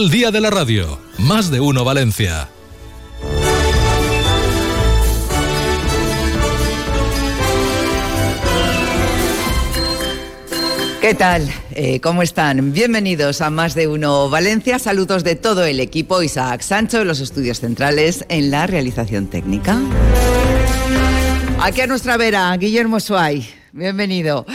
el Día de la Radio. Más de uno Valencia. ¿Qué tal? Eh, ¿Cómo están? Bienvenidos a Más de Uno Valencia. Saludos de todo el equipo. Isaac Sancho, los estudios centrales en la realización técnica. Aquí a nuestra vera, Guillermo Suay. Bienvenido.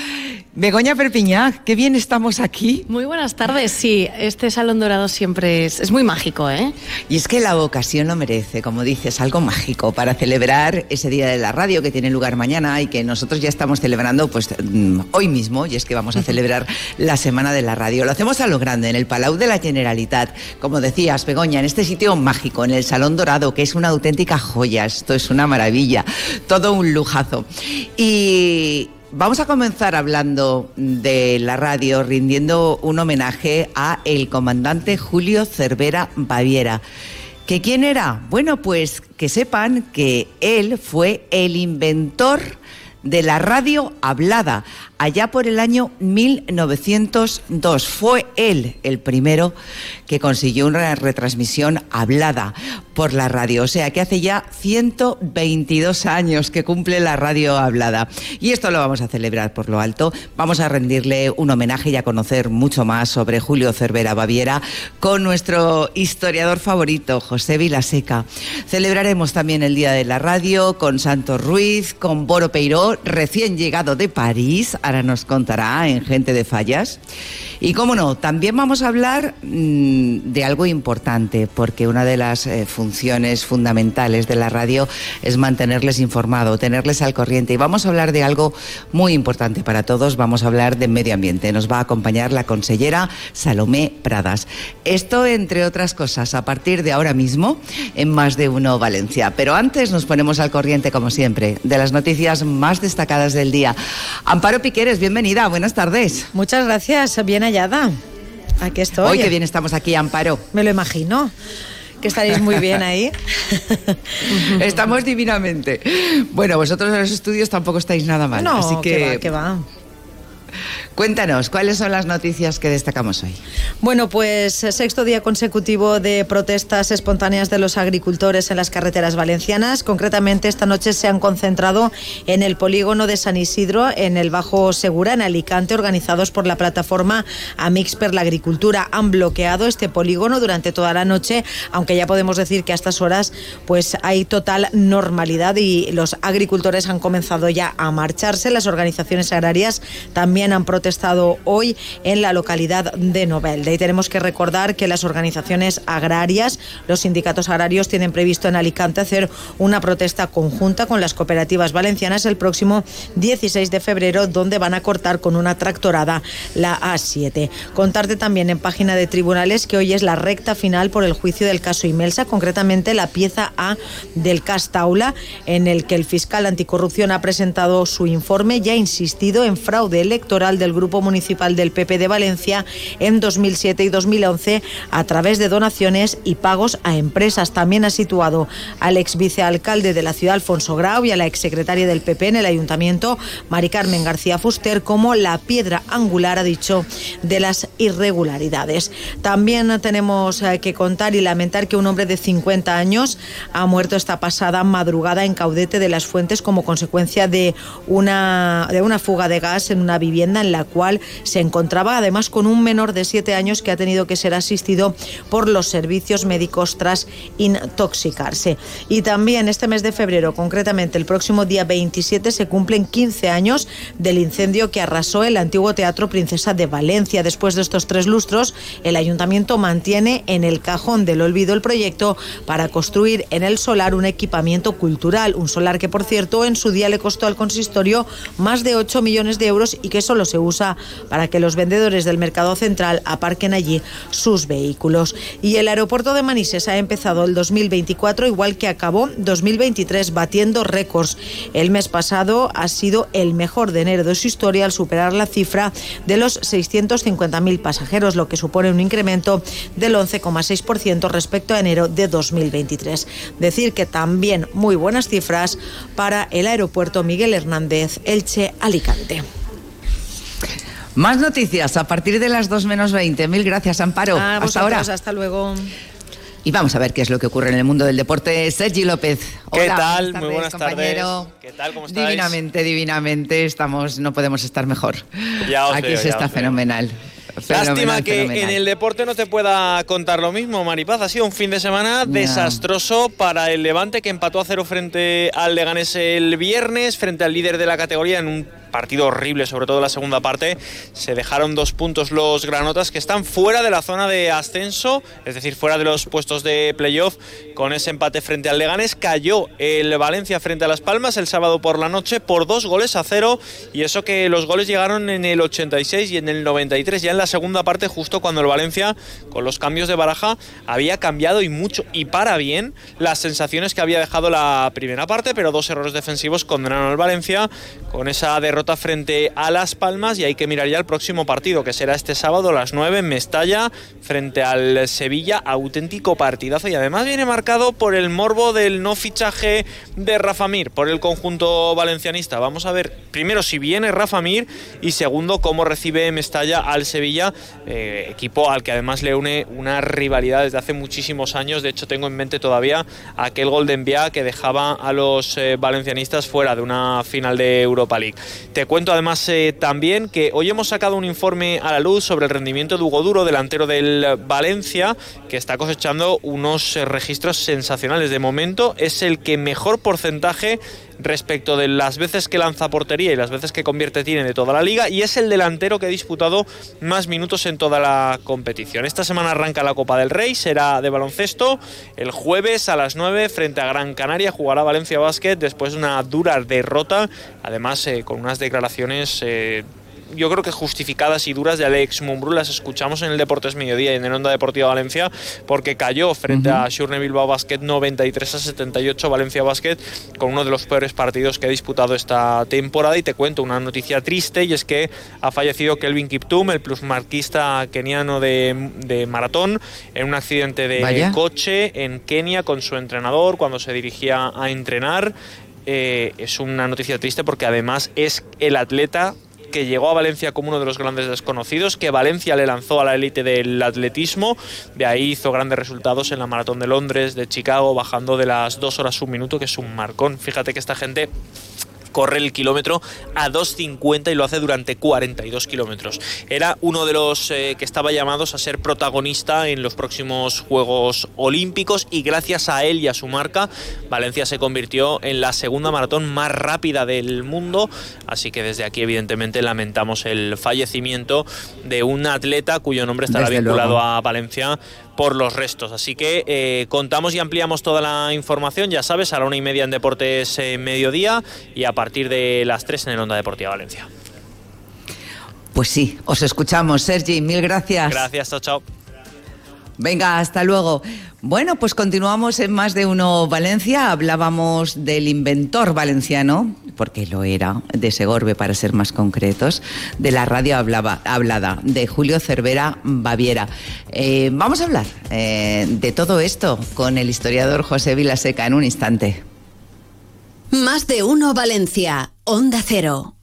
Begoña Perpiñá, qué bien estamos aquí. Muy buenas tardes, sí, este Salón Dorado siempre es, es, muy mágico, ¿eh? Y es que la ocasión lo merece, como dices, algo mágico para celebrar ese Día de la Radio que tiene lugar mañana y que nosotros ya estamos celebrando pues mm, hoy mismo, y es que vamos a celebrar la Semana de la Radio. Lo hacemos a lo grande, en el Palau de la Generalitat, como decías, Begoña, en este sitio mágico, en el Salón Dorado, que es una auténtica joya, esto es una maravilla, todo un lujazo. Y, Vamos a comenzar hablando de la radio, rindiendo un homenaje a el comandante Julio Cervera Baviera. ¿Que quién era? Bueno, pues que sepan que él fue el inventor de la radio hablada allá por el año 1902. Fue él el primero que consiguió una retransmisión hablada por la radio. O sea que hace ya 122 años que cumple la radio hablada. Y esto lo vamos a celebrar por lo alto. Vamos a rendirle un homenaje y a conocer mucho más sobre Julio Cervera Baviera con nuestro historiador favorito, José Vilaseca. Celebraremos también el Día de la Radio con Santos Ruiz, con Boro Peiró, recién llegado de París. Ahora nos contará en Gente de Fallas. Y cómo no, también vamos a hablar mmm, de algo importante, porque una de las eh, funciones fundamentales de la radio es mantenerles informado, tenerles al corriente. Y vamos a hablar de algo muy importante para todos, vamos a hablar de medio ambiente. Nos va a acompañar la consellera Salomé Pradas. Esto, entre otras cosas, a partir de ahora mismo en Más de Uno Valencia. Pero antes nos ponemos al corriente, como siempre, de las noticias más destacadas del día. Amparo Piqueres, bienvenida, buenas tardes. Muchas gracias, bien hallada. Aquí estoy. Hoy que bien estamos aquí, Amparo. Me lo imagino. Que estaréis muy bien ahí. Estamos divinamente. Bueno, vosotros en los estudios tampoco estáis nada mal. No, así que, que va, que va. Cuéntanos, ¿cuáles son las noticias que destacamos hoy? Bueno, pues sexto día consecutivo de protestas espontáneas de los agricultores en las carreteras valencianas. Concretamente, esta noche se han concentrado en el polígono de San Isidro, en el Bajo Segura, en Alicante, organizados por la plataforma Amix per la Agricultura. Han bloqueado este polígono durante toda la noche, aunque ya podemos decir que a estas horas pues hay total normalidad y los agricultores han comenzado ya a marcharse. Las organizaciones agrarias también han protestado hoy en la localidad de Novelda. Y tenemos que recordar que las organizaciones agrarias, los sindicatos agrarios, tienen previsto en Alicante hacer una protesta conjunta con las cooperativas valencianas el próximo 16 de febrero, donde van a cortar con una tractorada la A7. Contarte también en página de tribunales que hoy es la recta final por el juicio del caso Imelsa, concretamente la pieza A del Castaula, en el que el fiscal anticorrupción ha presentado su informe y ha insistido en fraude electoral del Grupo Municipal del PP de Valencia en 2007 y 2011 a través de donaciones y pagos a empresas. También ha situado al ex vicealcalde de la ciudad, Alfonso Grau, y a la exsecretaria del PP en el ayuntamiento, Mari Carmen García Fuster, como la piedra angular, ha dicho, de las irregularidades. También tenemos eh, que contar y lamentar que un hombre de 50 años ha muerto esta pasada madrugada en Caudete de las Fuentes como consecuencia de una, de una fuga de gas en una vivienda en la cual se encontraba además con un menor de 7 años que ha tenido que ser asistido por los servicios médicos tras intoxicarse. Y también este mes de febrero, concretamente el próximo día 27, se cumplen 15 años del incendio que arrasó el antiguo Teatro Princesa de Valencia. Después de estos tres lustros, el ayuntamiento mantiene en el cajón del olvido el proyecto para construir en el solar un equipamiento cultural, un solar que por cierto en su día le costó al consistorio más de 8 millones de euros y que solo se usa para que los vendedores del mercado central aparquen allí sus vehículos. Y el aeropuerto de Manises ha empezado el 2024 igual que acabó 2023 batiendo récords. El mes pasado ha sido el mejor de enero de su historia al superar la cifra de los 650.000 pasajeros, lo que supone un incremento del 11,6% respecto a enero de 2023. Decir que también muy buenas cifras para el aeropuerto Miguel Hernández Elche Alicante. Más noticias a partir de las 2 menos 20. Mil gracias, Amparo. Ah, Hasta ahora. Hasta luego. Y vamos a ver qué es lo que ocurre en el mundo del deporte. Sergi López. ¿Qué Hola, tal? buenas Muy buenas compañero. tardes. ¿Qué tal? ¿Cómo estáis? Divinamente, divinamente. Estamos, no podemos estar mejor. Ya os Aquí veo, se ya está os veo. fenomenal. Lástima Fenomenal, que fenomenal. en el deporte no te pueda contar lo mismo, Maripaz. Ha sido un fin de semana desastroso para el Levante que empató a cero frente al Leganés el viernes, frente al líder de la categoría en un partido horrible, sobre todo la segunda parte. Se dejaron dos puntos los granotas que están fuera de la zona de ascenso, es decir, fuera de los puestos de playoff. Con ese empate frente al Leganés cayó el Valencia frente a Las Palmas el sábado por la noche por dos goles a cero y eso que los goles llegaron en el 86 y en el 93, ya en la segunda parte justo cuando el Valencia con los cambios de baraja había cambiado y mucho y para bien las sensaciones que había dejado la primera parte, pero dos errores defensivos condenaron al Valencia con esa derrota frente a Las Palmas y hay que mirar ya el próximo partido que será este sábado a las 9 en Mestalla frente al Sevilla, auténtico partidazo y además viene marcado por el morbo del no fichaje de Rafa Mir por el conjunto valencianista. Vamos a ver primero si viene Rafa Mir y segundo cómo recibe Mestalla al Sevilla, eh, equipo al que además le une una rivalidad desde hace muchísimos años. De hecho, tengo en mente todavía aquel gol de Envía que dejaba a los eh, valencianistas fuera de una final de Europa League. Te cuento además eh, también que hoy hemos sacado un informe a la luz sobre el rendimiento de Hugo Duro, delantero del Valencia, que está cosechando unos eh, registros sensacionales. De momento es el que mejor porcentaje respecto de las veces que lanza portería y las veces que convierte tiene de toda la liga y es el delantero que ha disputado más minutos en toda la competición. Esta semana arranca la Copa del Rey, será de baloncesto. El jueves a las 9 frente a Gran Canaria jugará Valencia Basket después de una dura derrota, además eh, con unas declaraciones... eh, yo creo que justificadas y duras de Alex Mumbrú las escuchamos en el Deportes Mediodía y en el Onda Deportiva Valencia porque cayó frente a Shurne Bilbao Basket 93 a 78 Valencia Basket con uno de los peores partidos que ha disputado esta temporada y te cuento una noticia triste y es que ha fallecido Kelvin Kiptum, el plusmarquista keniano de, de maratón en un accidente de Vaya. coche en Kenia con su entrenador cuando se dirigía a entrenar. Eh, es una noticia triste porque además es el atleta que llegó a Valencia como uno de los grandes desconocidos, que Valencia le lanzó a la élite del atletismo, de ahí hizo grandes resultados en la maratón de Londres, de Chicago, bajando de las dos horas un minuto, que es un marcón. Fíjate que esta gente corre el kilómetro a 2.50 y lo hace durante 42 kilómetros. Era uno de los eh, que estaba llamados a ser protagonista en los próximos Juegos Olímpicos y gracias a él y a su marca, Valencia se convirtió en la segunda maratón más rápida del mundo. Así que desde aquí, evidentemente, lamentamos el fallecimiento de un atleta cuyo nombre estará Desde vinculado luego. a Valencia por los restos. Así que eh, contamos y ampliamos toda la información, ya sabes, a la una y media en Deportes eh, Mediodía y a partir de las tres en el Onda Deportiva Valencia. Pues sí, os escuchamos, Sergi. Mil gracias. Gracias, chao, chao. Venga, hasta luego. Bueno, pues continuamos en Más de Uno Valencia. Hablábamos del inventor valenciano, porque lo era, de Segorbe para ser más concretos, de la radio hablaba, hablada, de Julio Cervera Baviera. Eh, vamos a hablar eh, de todo esto con el historiador José Vilaseca en un instante. Más de uno Valencia, Onda Cero.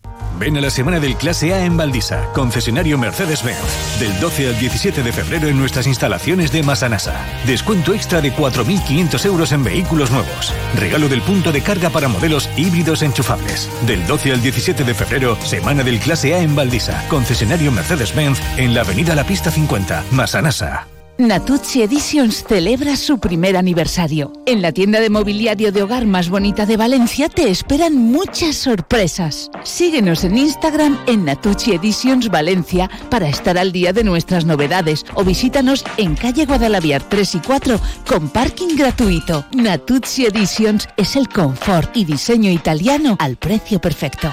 Ven a la semana del Clase A en Valdisa, concesionario Mercedes-Benz. Del 12 al 17 de febrero en nuestras instalaciones de Masanasa. Descuento extra de 4.500 euros en vehículos nuevos. Regalo del punto de carga para modelos híbridos enchufables. Del 12 al 17 de febrero, semana del Clase A en Valdisa, concesionario Mercedes-Benz en la avenida La Pista 50, Masanasa. Natuzzi Editions celebra su primer aniversario. En la tienda de mobiliario de hogar más bonita de Valencia te esperan muchas sorpresas. Síguenos en Instagram en Natuzzi Editions Valencia para estar al día de nuestras novedades o visítanos en calle Guadalaviar 3 y 4 con parking gratuito. Natuzzi Editions es el confort y diseño italiano al precio perfecto.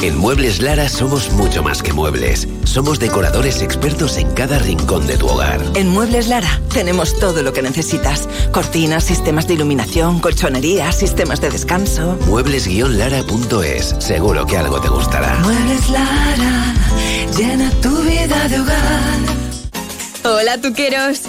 En Muebles Lara somos mucho más que muebles. Somos decoradores expertos en cada rincón de tu hogar. En Muebles Lara tenemos todo lo que necesitas. Cortinas, sistemas de iluminación, colchonería, sistemas de descanso. Muebles-lara.es. Seguro que algo te gustará. Muebles Lara, llena tu vida de hogar. Hola, tuqueros.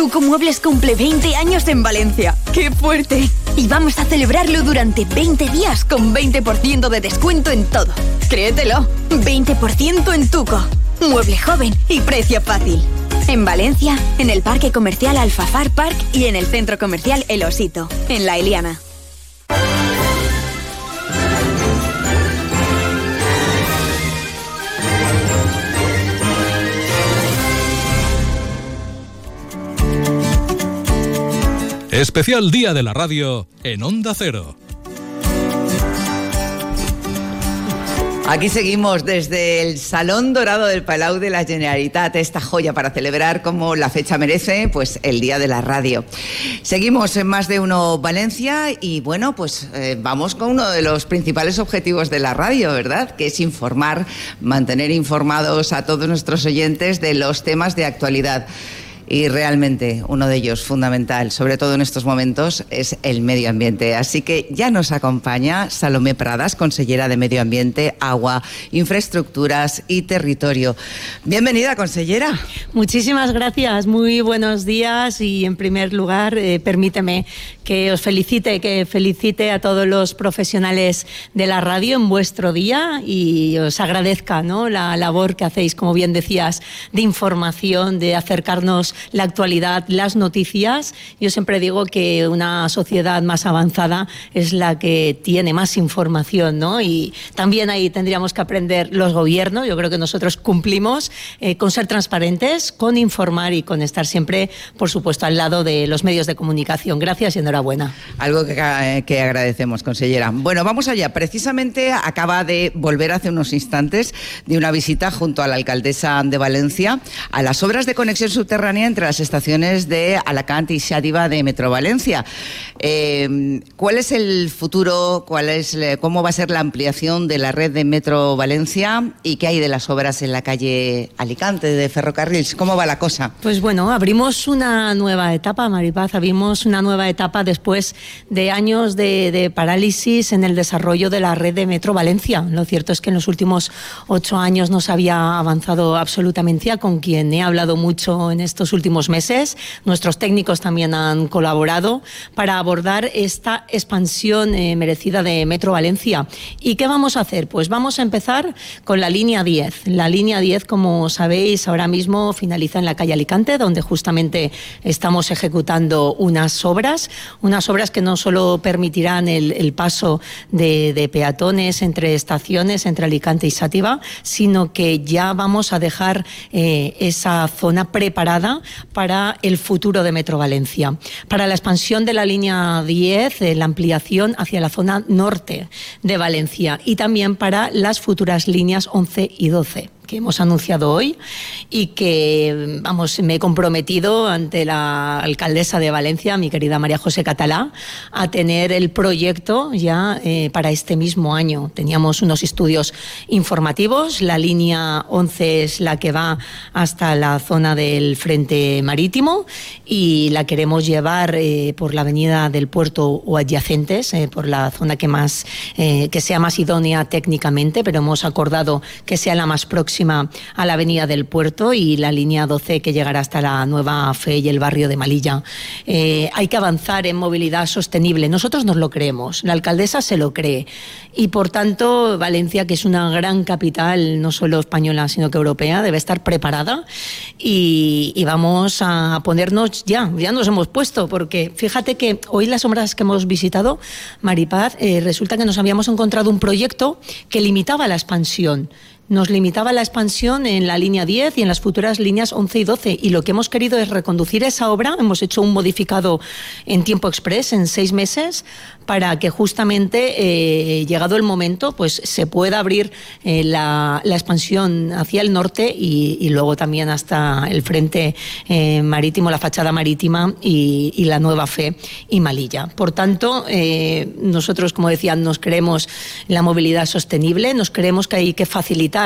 Tuco Muebles cumple 20 años en Valencia. ¡Qué fuerte! Y vamos a celebrarlo durante 20 días con 20% de descuento en todo. Créetelo, 20% en Tuco. Mueble joven y precio fácil. En Valencia, en el Parque Comercial Alfafar Park y en el Centro Comercial El Osito, en La Eliana. Especial Día de la Radio en Onda Cero. Aquí seguimos desde el Salón Dorado del Palau de la Generalitat, esta joya para celebrar como la fecha merece, pues el Día de la Radio. Seguimos en Más de Uno Valencia y bueno, pues eh, vamos con uno de los principales objetivos de la radio, ¿verdad? Que es informar, mantener informados a todos nuestros oyentes de los temas de actualidad. Y realmente uno de ellos fundamental, sobre todo en estos momentos, es el medio ambiente. Así que ya nos acompaña Salomé Pradas, consellera de Medio Ambiente, Agua, Infraestructuras y Territorio. Bienvenida, consellera. Muchísimas gracias, muy buenos días y en primer lugar, eh, permíteme que os felicite, que felicite a todos los profesionales de la radio en vuestro día y os agradezca ¿no? la labor que hacéis, como bien decías, de información, de acercarnos la actualidad, las noticias. Yo siempre digo que una sociedad más avanzada es la que tiene más información, ¿no? Y también ahí tendríamos que aprender los gobiernos. Yo creo que nosotros cumplimos eh, con ser transparentes, con informar y con estar siempre, por supuesto, al lado de los medios de comunicación. Gracias y enhorabuena. Algo que, eh, que agradecemos, consellera. Bueno, vamos allá. Precisamente acaba de volver hace unos instantes de una visita junto a la alcaldesa de Valencia a las obras de conexión subterránea entre las estaciones de Alacant y Xátiva de Metro Valencia. Eh, ¿Cuál es el futuro? ¿Cuál es, ¿Cómo va a ser la ampliación de la red de Metro Valencia? ¿Y qué hay de las obras en la calle Alicante de Ferrocarrils? ¿Cómo va la cosa? Pues bueno, abrimos una nueva etapa, Maripaz. Abrimos una nueva etapa después de años de, de parálisis en el desarrollo de la red de Metro Valencia. Lo cierto es que en los últimos ocho años no se había avanzado absolutamente, con quien he hablado mucho en estos últimos meses. Nuestros técnicos también han colaborado para abordar esta expansión eh, merecida de Metro Valencia. ¿Y qué vamos a hacer? Pues vamos a empezar con la línea 10. La línea 10, como sabéis, ahora mismo finaliza en la calle Alicante, donde justamente estamos ejecutando unas obras, unas obras que no solo permitirán el, el paso de, de, peatones entre estaciones, entre Alicante y Sátiva, sino que ya vamos a dejar eh, esa zona preparada para el futuro de Metro Valencia. Para la expansión de la línea 10, eh, la ampliación hacia la zona norte de Valencia y también para las futuras líneas 11 y 12 que hemos anunciado hoy y que, vamos, me he comprometido ante la alcaldesa de Valencia, mi querida María José Catalá, a tener el proyecto ya eh, para este mismo año. Teníamos unos estudios informativos, la línea 11 es la que va hasta la zona del frente marítimo y la queremos llevar eh, por la avenida del puerto o adyacentes, eh, por la zona que, más, eh, que sea más idónea técnicamente, pero hemos acordado que sea la más próxima a la avenida del puerto y la línea 12 que llegará hasta la Nueva Fe y el barrio de Malilla. Eh, hay que avanzar en movilidad sostenible. Nosotros nos lo creemos, la alcaldesa se lo cree y por tanto Valencia, que es una gran capital, no solo española, sino que europea, debe estar preparada y, y vamos a ponernos ya, ya nos hemos puesto, porque fíjate que hoy las obras que hemos visitado, Maripaz, eh, resulta que nos habíamos encontrado un proyecto que limitaba la expansión nos limitaba la expansión en la línea 10 y en las futuras líneas 11 y 12. Y lo que hemos querido es reconducir esa obra. Hemos hecho un modificado en tiempo express, en seis meses, para que justamente, eh, llegado el momento, pues se pueda abrir eh, la, expansión hacia el norte y, luego también hasta el frente eh, marítimo, la fachada marítima y, y, la nueva fe y Malilla. Por tanto, nosotros, como decía, nos creemos la movilidad sostenible, nos creemos que hay que facilitar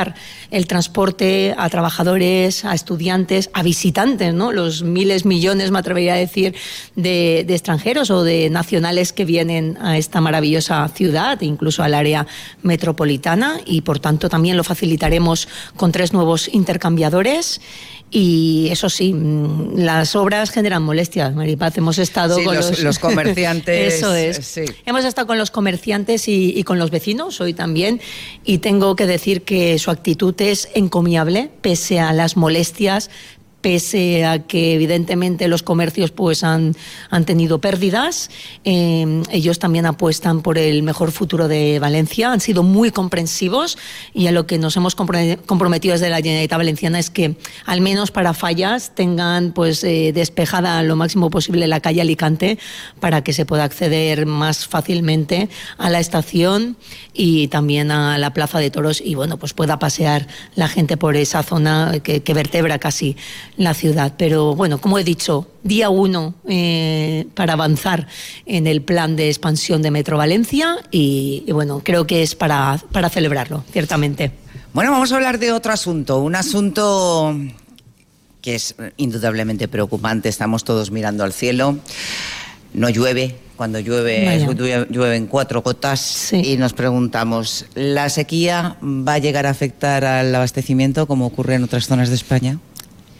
el transporte a trabajadores, a estudiantes, a visitantes, ¿no? Los miles, millones, me atrevería a decir, de, extranjeros o de nacionales que vienen a esta maravillosa ciudad, incluso al área metropolitana, y por tanto también lo facilitaremos con tres nuevos intercambiadores. Y eso sí, mm, las obras generan molestias, Maripaz. Hemos estado con los, comerciantes. eso es. Hemos estado con los comerciantes y, con los vecinos hoy también. Y tengo que decir que su actitud es encomiable, pese a las molestias, pese a que evidentemente los comercios pues han, han tenido pérdidas, eh, ellos también apuestan por el mejor futuro de Valencia, han sido muy comprensivos y a lo que nos hemos comprometido desde la Generalitat Valenciana es que al menos para fallas tengan pues eh, despejada lo máximo posible la calle Alicante para que se pueda acceder más fácilmente a la estación y también a la Plaza de Toros y bueno pues pueda pasear la gente por esa zona que, que vertebra casi la ciudad. Pero bueno, como he dicho, día uno eh, para avanzar en el plan de expansión de Metro Valencia y, bueno, creo que es para, para celebrarlo, ciertamente. Bueno, vamos a hablar de otro asunto, un asunto que es indudablemente preocupante, estamos todos mirando al cielo, no llueve, cuando llueve llueven cuatro gotas y nos preguntamos, ¿la sequía va a llegar a afectar al abastecimiento como ocurre en otras zonas de España?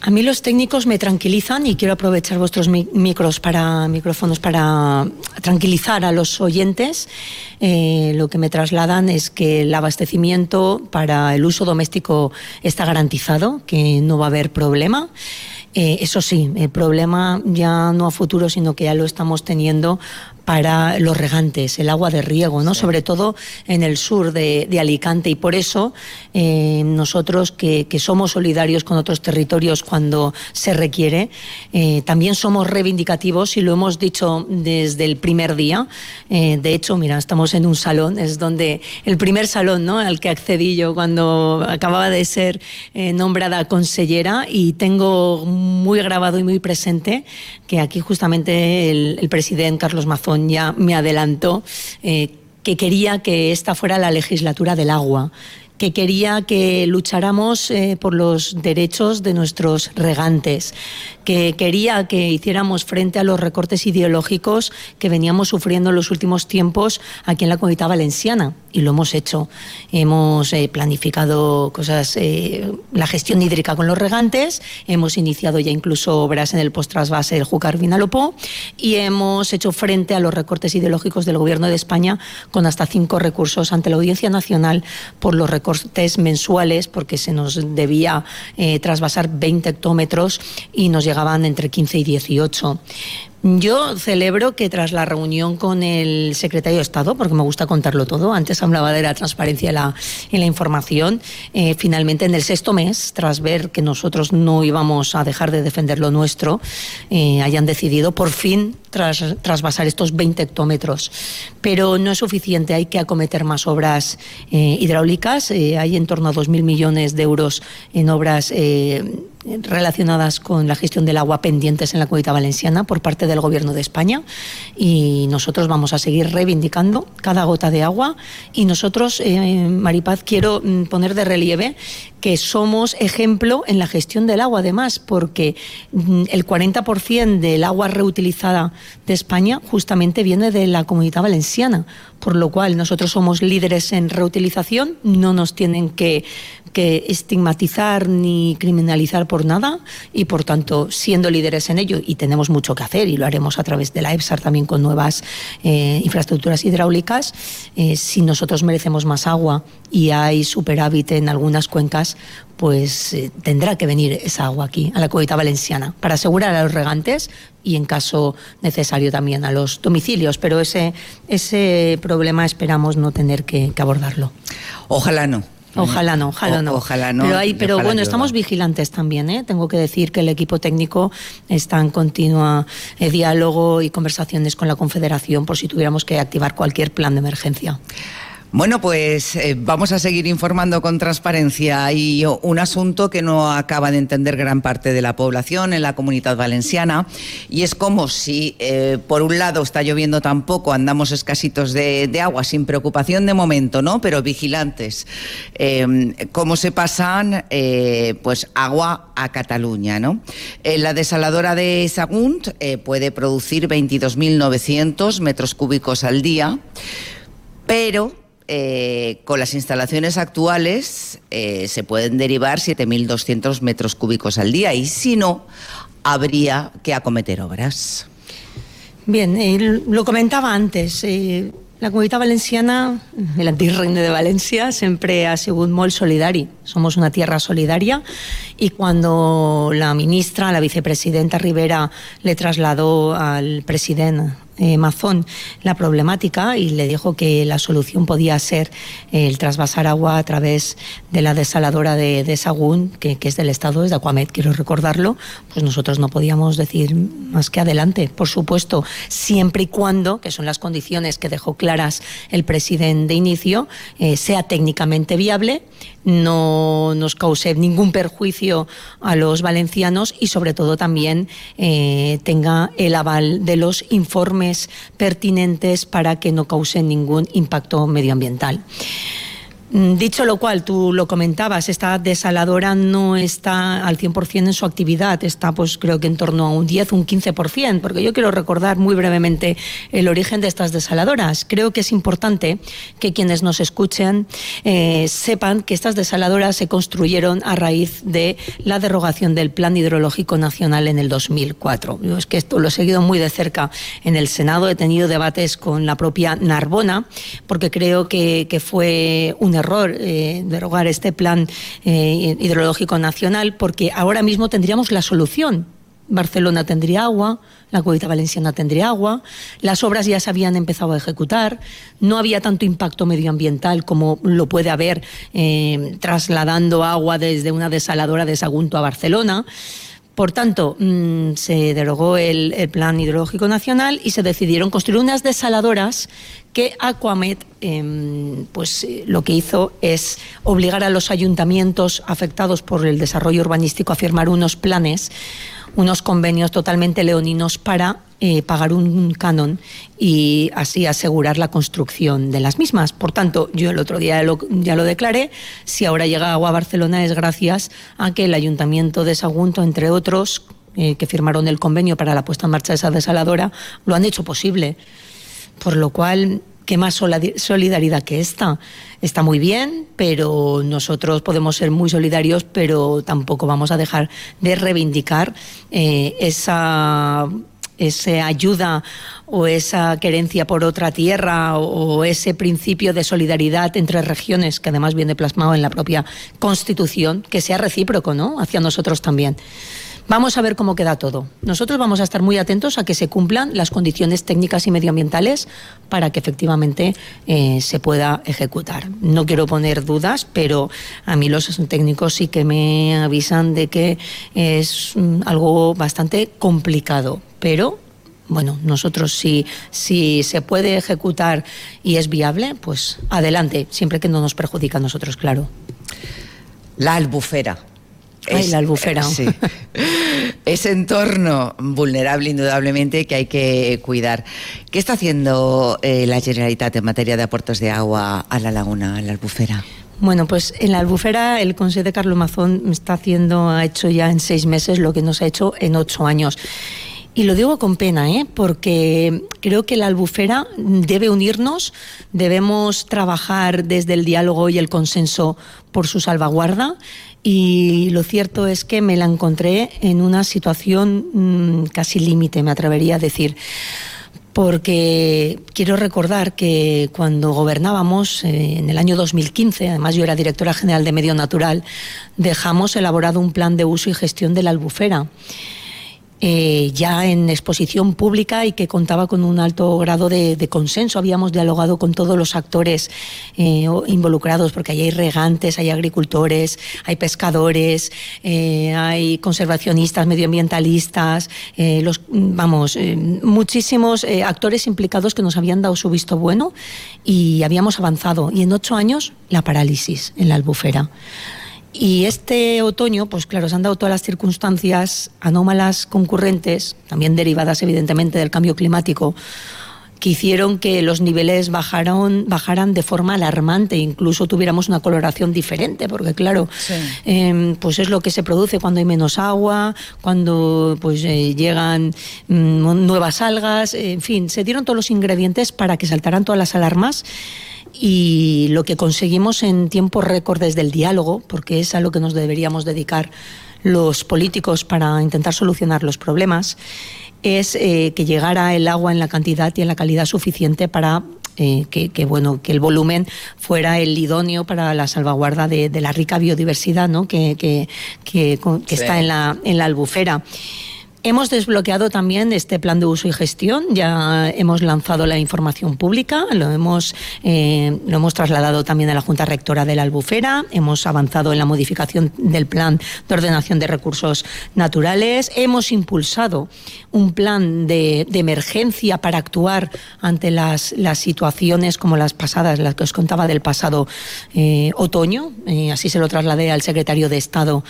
A mí los técnicos me tranquilizan y quiero aprovechar vuestros micros para micrófonos para tranquilizar a los oyentes. Eh, lo que me trasladan es que el abastecimiento para el uso doméstico está garantizado, que no va a haber problema. Eh, eso sí, el problema ya no a futuro, sino que ya lo estamos teniendo para los regantes, el agua de riego, ¿no? Sobre todo en el sur de, Alicante. Y por eso eh, nosotros, que, somos solidarios con otros territorios cuando se requiere, eh, también somos reivindicativos y lo hemos dicho desde el primer día. Eh, de hecho, mira, estamos en un salón, es donde el primer salón ¿no? al que accedí yo cuando acababa de ser nombrada consellera y tengo muy grabado y muy presente que aquí justamente el, el presidente Carlos Mazón ya me adelantó eh, que quería que esta fuera la legislatura del agua que quería que lucháramos eh, por los derechos de nuestros regantes, que quería que hiciéramos frente a los recortes ideológicos que veníamos sufriendo en los últimos tiempos aquí en la comunidad valenciana. Y lo hemos hecho. Hemos eh, planificado cosas, eh, la gestión hídrica con los regantes, hemos iniciado ya incluso obras en el post-trasvase del Júcar Vinalopó y hemos hecho frente a los recortes ideológicos del Gobierno de España con hasta cinco recursos ante la Audiencia Nacional por los recortes mensuales, porque se nos debía eh, trasvasar 20 hectómetros y nos llegaban entre 15 y 18. Yo celebro que tras la reunión con el secretario de Estado, porque me gusta contarlo todo, antes hablaba de la transparencia la, la información, eh, finalmente en el sexto mes, tras ver que nosotros no íbamos a dejar de defender lo nuestro, eh, hayan decidido por fin tras, trasvasar estos 20 hectómetros. Pero no es suficiente, hay que acometer más obras eh, hidráulicas. hay en torno a 2.000 millones de euros en obras relacionadas con la gestión del agua pendientes en la Comunidad Valenciana por parte del Gobierno de España. Y nosotros vamos a seguir reivindicando cada gota de agua. Y nosotros, eh, Maripaz, quiero mm, poner de relieve que somos ejemplo en la gestión del agua, además, porque mm, el 40% del agua reutilizada de España justamente viene de la comunidad valenciana, por lo cual nosotros somos líderes en reutilización, no nos tienen que, estigmatizar ni criminalizar por nada y, por tanto, siendo líderes en ello, y tenemos mucho que hacer, y lo haremos a través de la EPSAR también con nuevas eh, infraestructuras hidráulicas, eh, si nosotros merecemos más agua y hay superávit en algunas cuencas, pues eh, tendrá que venir esa agua aquí, a la comunidad valenciana, para asegurar a los regantes y en caso necesario también a los domicilios. Pero ese, ese problema esperamos no tener que, abordarlo. Ojalá no. Ojalá no, ojalá no. Ojalá no. Pero, hay, pero bueno, estamos vigilantes también. ¿eh? Tengo que decir que el equipo técnico está en continua eh, diálogo y conversaciones con la Confederación por si tuviéramos que activar cualquier plan de emergencia. Bueno, pues eh, vamos a seguir informando con transparencia y un asunto que no acaba de entender gran parte de la población en la comunidad valenciana y es como si eh, por un lado está lloviendo tan poco, andamos escasitos de, agua sin preocupación de momento, ¿no? Pero vigilantes. Em, ¿Cómo se pasan eh, pues agua a Cataluña, ¿no? la desaladora de Sagunt puede producir 22.900 metros cúbicos al día, pero eh, con las instalaciones actuales eh, se pueden derivar 7.200 metros cúbicos al día y si no, habría que acometer obras. Bien, eh, lo comentaba antes. La comunidad valenciana, el antiguo reino de Valencia, siempre ha sido muy solidario. Somos una tierra solidaria y cuando la ministra, la vicepresidenta Rivera, le trasladó al presidente eh, Mazón la problemática y le dijo que la solución podía ser el trasvasar agua a través de la desaladora de, Sagún, que, es del Estado, es de Aquamet, quiero recordarlo, pues nosotros no podíamos decir más que adelante, por supuesto, siempre y cuando, que son las condiciones que dejó claras el presidente de inicio, eh, sea técnicamente viable, no nos cause ningún perjuicio a los valencianos y sobre todo también eh, tenga el aval de los informes pertinentes para que no causen ningún impacto medioambiental. Mm, dicho lo cual, tú lo comentabas, esta desaladora no está al 100% en su actividad, está pues creo que en torno a un 10, un 15%, porque yo quiero recordar muy brevemente el origen de estas desaladoras. Creo que es importante que quienes nos escuchen eh, sepan que estas desaladoras se construyeron a raíz de la derogación del Plan Hidrológico Nacional en el 2004. Yo es que esto lo he seguido muy de cerca en el Senado, he tenido debates con la propia Narbona, porque creo que, que fue un error eh, derogar este plan eh, hidrológico nacional porque ahora mismo tendríamos la solución. Barcelona tendría agua, la Comunidad Valenciana tendría agua, las obras ya se habían empezado a ejecutar, no había tanto impacto medioambiental como lo puede haber eh, trasladando agua desde una desaladora de Sagunto a Barcelona. Por tanto, mm, se derogó el, Plan Hidrológico Nacional y se decidieron construir unas desaladoras que Aquamet em, pues, eh, lo que hizo es obligar a los ayuntamientos afectados por el desarrollo urbanístico a firmar unos planes unos convenios totalmente leoninos para eh, pagar un canon y así asegurar la construcción de las mismas. Por tanto, yo el otro día ya lo declaré, si ahora llega agua a Barcelona es gracias a que el Ayuntamiento de Sagunto, entre otros, eh, que firmaron el convenio para la puesta en marcha de esa desaladora, lo han hecho posible. Por lo cual, ¿qué más solidaridad que esta? Está muy bien, pero nosotros podemos ser muy solidarios, pero tampoco vamos a dejar de reivindicar eh, esa esa ayuda o esa querencia por otra tierra o, ese principio de solidaridad entre regiones que además viene plasmado en la propia Constitución, que sea recíproco, ¿no? Hacia nosotros también. Vamos a ver cómo queda todo. Nosotros vamos a estar muy atentos a que se cumplan las condiciones técnicas y medioambientales para que efectivamente eh, se pueda ejecutar. No quiero poner dudas, pero a mí los técnicos sí que me avisan de que es mm, algo bastante complicado, pero bueno, nosotros si, si se puede ejecutar y es viable, pues adelante, siempre que no nos perjudica a nosotros, claro. La albufera es, la albufera. Sí. Ese entorno vulnerable, indudablemente, que hay que cuidar. ¿Qué está haciendo eh, la Generalitat en materia de aportes de agua a la laguna, a la albufera? Bueno, pues en la albufera el Consejo de Carlos Mazón está haciendo, ha hecho ya en seis meses lo que nos ha hecho en ocho años. Y lo digo con pena, ¿eh? porque creo que la albufera debe unirnos, debemos trabajar desde el diálogo y el consenso por su salvaguarda. Y lo cierto es que me la encontré en una situación mm, casi límite, me atrevería a decir. Porque quiero recordar que cuando gobernábamos eh, en el año 2015, además yo era directora general de Medio Natural, dejamos elaborado un plan de uso y gestión de la albufera eh, ya en exposición pública y que contaba con un alto grado de, consenso. Habíamos dialogado con todos los actores eh, involucrados, porque ahí hay regantes, hay agricultores, hay pescadores, eh, hay conservacionistas, medioambientalistas, vamos, muchísimos actores implicados que nos habían dado su visto bueno y habíamos avanzado. Y en ocho años, la parálisis en la albufera. Y este otoño, pues claro, se han dado todas las circunstancias anómalas concurrentes, también derivadas evidentemente del cambio climático, que hicieron que los niveles bajaron, bajaran de forma alarmante, incluso tuviéramos una coloración diferente, porque claro, em, pues es lo que se produce cuando hay menos agua, cuando pues eh, llegan mm, nuevas algas, en fin, se dieron todos los ingredientes para que saltaran todas las alarmas y lo que conseguimos en tiempos récord desde el diálogo, porque es a lo que nos deberíamos dedicar los políticos para intentar solucionar los problemas, es eh, que llegara el agua en la cantidad y en la calidad suficiente para eh, que, bueno, que el volumen fuera el idóneo para la salvaguarda de, la rica biodiversidad ¿no? que, que, está en la, en la albufera. Hemos desbloqueado también este plan de uso y gestión, ya hemos lanzado la información pública, lo hemos, eh, lo hemos trasladado también a la Junta Rectora de la Albufera, hemos avanzado en la modificación del plan de ordenación de recursos naturales, hemos impulsado un plan de, emergencia para actuar ante las, las, situaciones como las pasadas, las que os contaba del pasado eh, otoño, eh, así se lo trasladé al secretario de Estado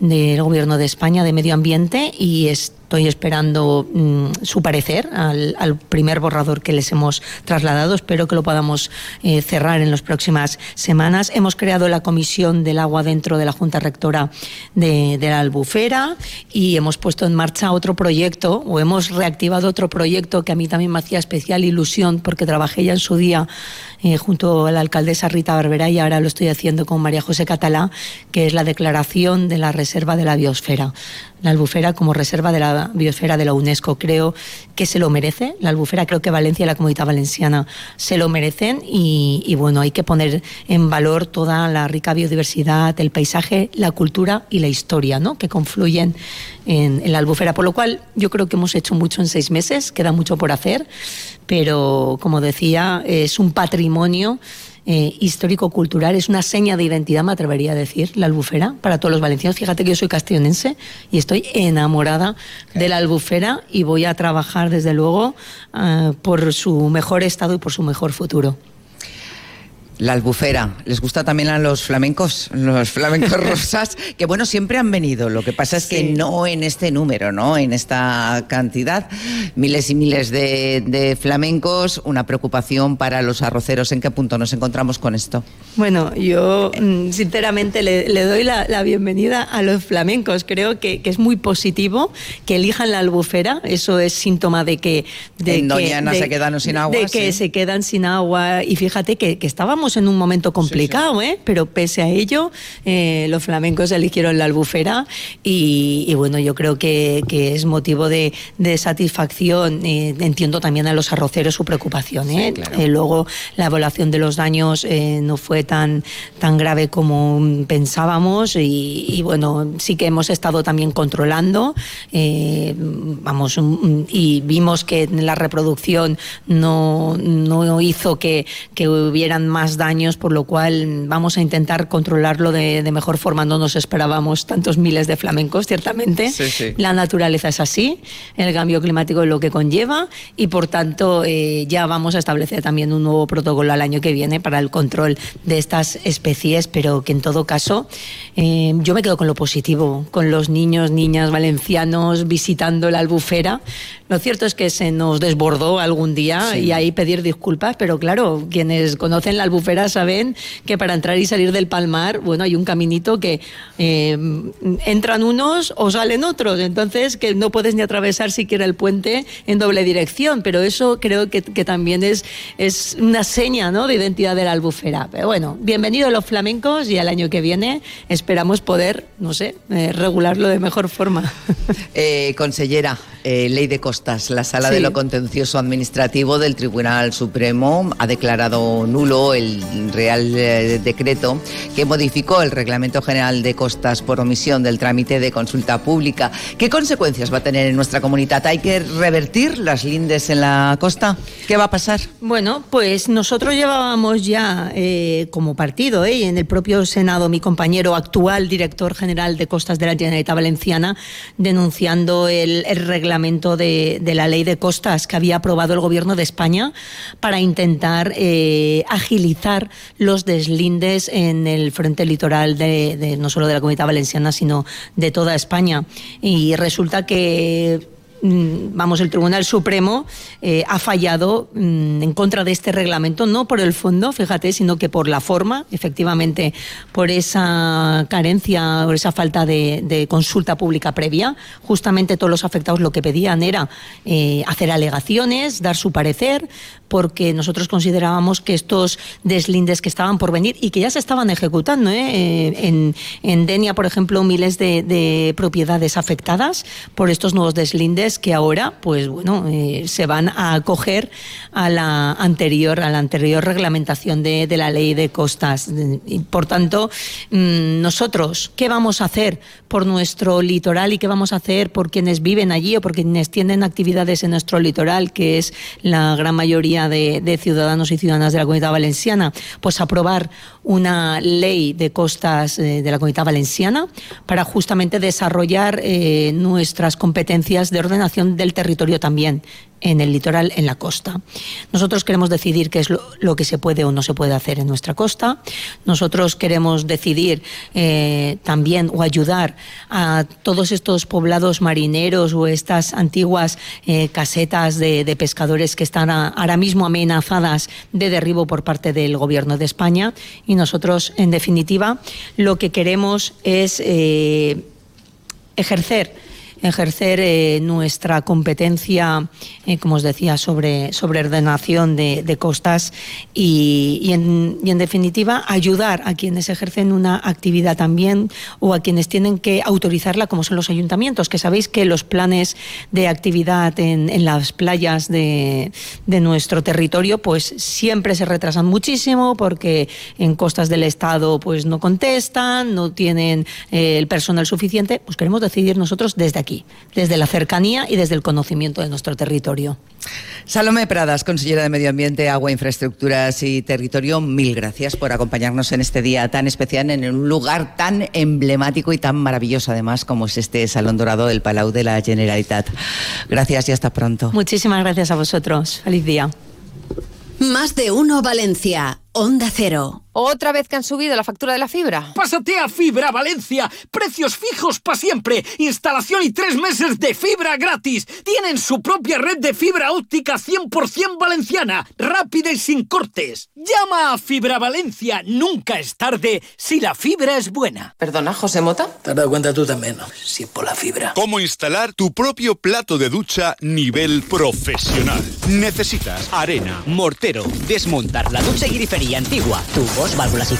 del Gobierno de España de Medio Ambiente y estoy esperando mm, su parecer al, primer borrador que les hemos trasladado. Espero que lo podamos eh, cerrar en las próximas semanas. Hemos creado la Comisión del Agua dentro de la Junta Rectora de, la Albufera y hemos puesto en marcha otro proyecto o hemos reactivado otro proyecto que a mí también me hacía especial ilusión porque trabajé ya en su día eh, junto a la alcaldesa Rita Barberá y ahora lo estoy haciendo con María José Catalá, que es la declaración de la Reserva de la Biosfera la albufera como reserva de la biosfera de la UNESCO. Creo que se lo merece. La albufera, creo que Valencia y la Comunidad Valenciana se lo merecen y, bueno, hay que poner en valor toda la rica biodiversidad, el paisaje, la cultura y la historia, ¿no? Que confluyen en, en la albufera. Por lo cual, yo creo que hemos hecho mucho en seis meses, queda mucho por hacer, pero como decía, es un patrimonio eh, histórico-cultural, es una seña de identidad, me atrevería a decir, la albufera, para todos los valencianos. Fíjate que yo soy castellonense y estoy enamorada de la albufera y voy a trabajar, desde luego, eh, por su mejor estado y por su mejor futuro. La albufera, les gusta también a los flamencos, los flamencos rosas, que bueno, siempre han venido, lo que pasa es que no en este número, ¿no? En esta cantidad, miles y miles de, flamencos, una preocupación para los arroceros, ¿en qué punto nos encontramos con esto? Bueno, yo mm, sinceramente le, doy la, bienvenida a los flamencos, creo que, es muy positivo que elijan la albufera, eso es síntoma de que... De en Doñana se quedan sin agua. De que se quedan sin agua. Y fíjate que estábamos en un momento complicado, ¿eh? pero pese a ello, eh, los flamencos eligieron la albufera y, bueno, yo creo que, es motivo de, satisfacción. Eh, entiendo también a los arroceros su preocupación. ¿eh? luego, la evaluación de los daños no fue tan, tan grave como pensábamos y, bueno, sí que hemos estado también controlando. vamos, y vimos que la reproducción no, no hizo que, que hubieran más daños, por lo cual vamos a intentar controlarlo de, mejor forma. No nos esperábamos tantos miles de flamencos, ciertamente. La naturaleza es así, el cambio climático es lo que conlleva y por tanto eh, ya vamos a establecer también un nuevo protocolo al año que viene para el control de estas especies, pero que en todo caso eh, yo me quedo con lo positivo, con los niños, niñas valencianos visitando la albufera. Lo cierto es que se nos desbordó algún día y ahí pedir disculpas, pero claro, quienes conocen la albufera saben que para entrar y salir del palmar, bueno, hay un caminito que eh, entran unos o salen otros, entonces que no puedes ni atravesar siquiera el puente en doble dirección, pero eso creo que, también es, es una seña ¿no? de identidad de la albufera. Pero bueno, bienvenidos los flamencos y al año que viene esperamos poder, no sé, eh, regularlo de mejor forma. Eh, consellera, Ley de Costas, la Sala de lo Contencioso Administrativo del Tribunal Supremo ha declarado nulo el Real eh, Decreto que modificó el Reglamento General de Costas por omisión del trámite de consulta pública. ¿Qué consecuencias va a tener en nuestra comunidad? ¿Hay que revertir las lindes en la costa? ¿Qué va a pasar? Bueno, pues nosotros llevábamos ya eh, como partido y en el propio Senado mi compañero actual director general de Costas de la Generalitat Valenciana denunciando el, reglamento de, la ley de costas que había aprobado el gobierno de España para intentar eh, agilizar los deslindes en el frente litoral de, no solo de la comunidad valenciana, sino de toda España. Y resulta que Mm, vamos, el Tribunal Supremo eh, ha fallado mm, en contra de este reglamento, no por el fondo, fíjate, sino que por la forma, efectivamente, por esa carencia o esa falta de, consulta pública previa. Justamente todos los afectados lo que pedían era eh, hacer alegaciones, dar su parecer, porque nosotros considerábamos que estos deslindes que estaban por venir y que ya se estaban ejecutando, ¿eh? en, en, Denia, por ejemplo, miles de propiedades afectadas por estos nuevos deslindes que ahora, pues bueno, eh, se van a acoger a la anterior, a la anterior reglamentación de, la ley de costas. Por tanto, mm, nosotros, ¿qué vamos a hacer por nuestro litoral y qué vamos a hacer por quienes viven allí o por quienes tienen actividades en nuestro litoral, que es la gran mayoría de, ciudadanos y ciudadanas de la comunidad valenciana? Pues aprobar una ley de costas eh, de la comunidad valenciana para justamente desarrollar eh, nuestras competencias de orden nación del territorio también en el litoral, en la costa. Nosotros queremos decidir qué es lo, que se puede o no se puede hacer en nuestra costa. Nosotros queremos decidir eh, también o ayudar a todos estos poblados marineros o estas antiguas eh, casetas de, pescadores que están ahora mismo amenazadas de derribo por parte del Gobierno de España. Y nosotros, en definitiva, lo que queremos es eh, ejercer ejercer eh, nuestra competencia, eh, como os decía, sobre, sobre ordenación de, costas y, en, definitiva, ayudar a quienes ejercen una actividad también o a quienes tienen que autorizarla, como son los ayuntamientos, que sabéis que los planes de actividad en, las playas de, nuestro territorio pues siempre se retrasan muchísimo porque en costas del Estado pues no contestan, no tienen eh, el personal suficiente, pues queremos decidir nosotros desde aquí aquí, desde la cercanía y desde el conocimiento de nuestro territorio. Salomé Pradas, consellera de Medio Ambiente, Agua, Infraestructuras y Territorio, mil gracias por acompañarnos en este día tan especial, en un lugar tan emblemático y tan maravilloso además como es este Salón Dorado del Palau de la Generalitat. Gracias y hasta pronto. Muchísimas gracias a vosotros. Feliz día. Más de uno Valencia, Onda Cero. ¿Otra vez que han subido la factura de la fibra? Pásate a Fibra Valencia. Precios fijos para siempre. Instalación y tres meses de fibra gratis. Tienen su propia red de fibra óptica 100% valenciana. Rápida y sin cortes. Llama a Fibra Valencia. Nunca es tarde si la fibra es buena. Perdona, José Mota. Te has dado cuenta tú también, ¿no? Si por la fibra. ¿Cómo instalar tu propio plato de ducha nivel profesional? Necesitas arena, mortero, desmontar la ducha y antigua, tubos válvulas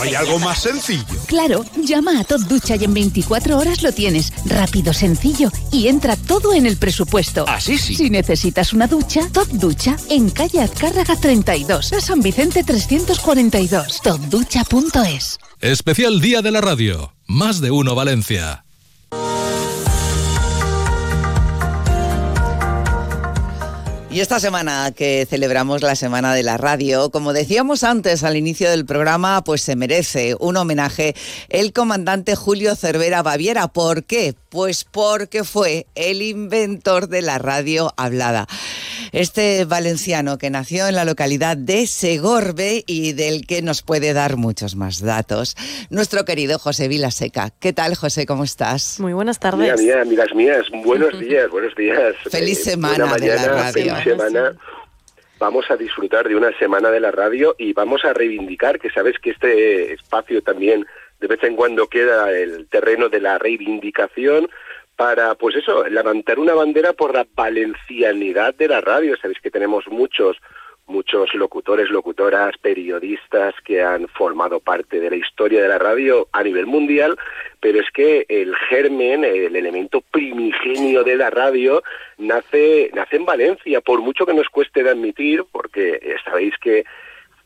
¿Hay algo más sencillo? Claro, llama a Top Ducha y en 24 horas lo tienes. Rápido, sencillo y entra todo en el presupuesto. Así sí. Si necesitas una ducha, Top Ducha en calle Azcárraga 32, a San Vicente 342. Topducha.es. Especial Día de la Radio. Más de uno Valencia. Y esta semana que celebramos la Semana de la Radio, como decíamos antes al inicio del programa, pues se merece un homenaje el comandante Julio Cervera Baviera. ¿Por qué? Pues porque fue el inventor de la radio hablada. Este valenciano que nació en la localidad de Segorbe y del que nos puede dar muchos más datos, nuestro querido José Vilaseca. ¿Qué tal, José? ¿Cómo estás? Muy buenas tardes. Mira, mía, amigas mías, buenos días, buenos días. Feliz eh, semana de la radio semana vamos a disfrutar de una semana de la radio y vamos a reivindicar, que sabes que este espacio también de vez en cuando queda el terreno de la reivindicación para, pues eso, levantar una bandera por la valencianidad de la radio. Sabéis que tenemos muchos muchos locutores, locutoras, periodistas que han formado parte de la historia de la radio a nivel mundial, pero es que el germen, el elemento primigenio de la radio, nace, nace en Valencia, por mucho que nos cueste de admitir, porque sabéis que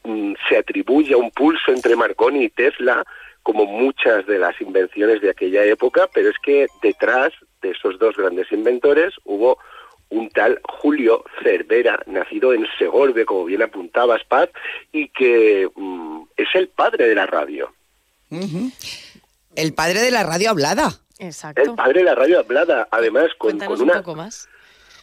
mm, se atribuye a un pulso entre Marconi y Tesla, como muchas de las invenciones de aquella época, pero es que detrás de esos dos grandes inventores hubo un tal Julio Cervera, nacido en Segorbe, como bien apuntaba Paz, y que mm, es el padre de la radio. El padre de la radio hablada. Exacto. El padre de la radio hablada, además con, con una... un poco más.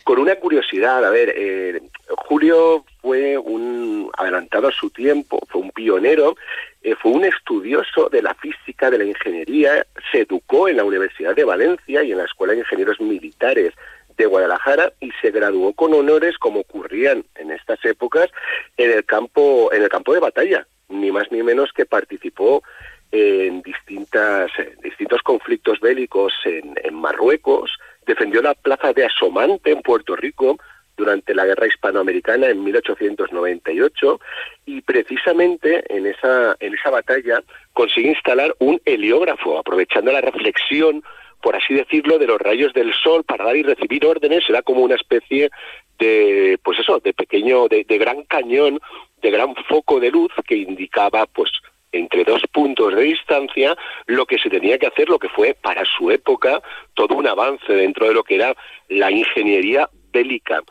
Con una curiosidad, a ver, eh, Julio fue un adelantado a su tiempo, fue un pionero, eh, fue un estudioso de la física, de la ingeniería, se educó en la Universidad de Valencia y en la Escuela de Ingenieros Militares de Guadalajara y se graduó con honores como ocurrían en estas épocas en el campo en el campo de batalla ni más ni menos que participó en distintas en distintos conflictos bélicos en, en Marruecos defendió la plaza de Asomante en Puerto Rico durante la guerra hispanoamericana en 1898 y precisamente en esa en esa batalla consiguió instalar un heliógrafo aprovechando la reflexión por así decirlo de los rayos del sol para dar y recibir órdenes era como una especie de pues eso de pequeño de, de gran cañón de gran foco de luz que indicaba pues entre dos puntos de distancia lo que se tenía que hacer, lo que fue para su época todo un avance dentro de lo que era la ingeniería bélica.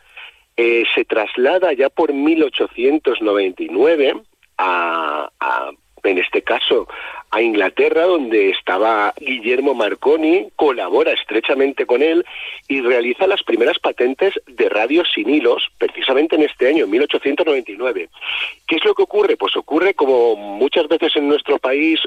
Eh, se traslada ya por 1899 a, a, en este caso, a Inglaterra, donde estaba Guillermo Marconi, colabora estrechamente con él y realiza las primeras patentes de radio sin hilos, precisamente en este año, 1899. ¿Qué es lo que ocurre? Pues ocurre como muchas veces en nuestro país,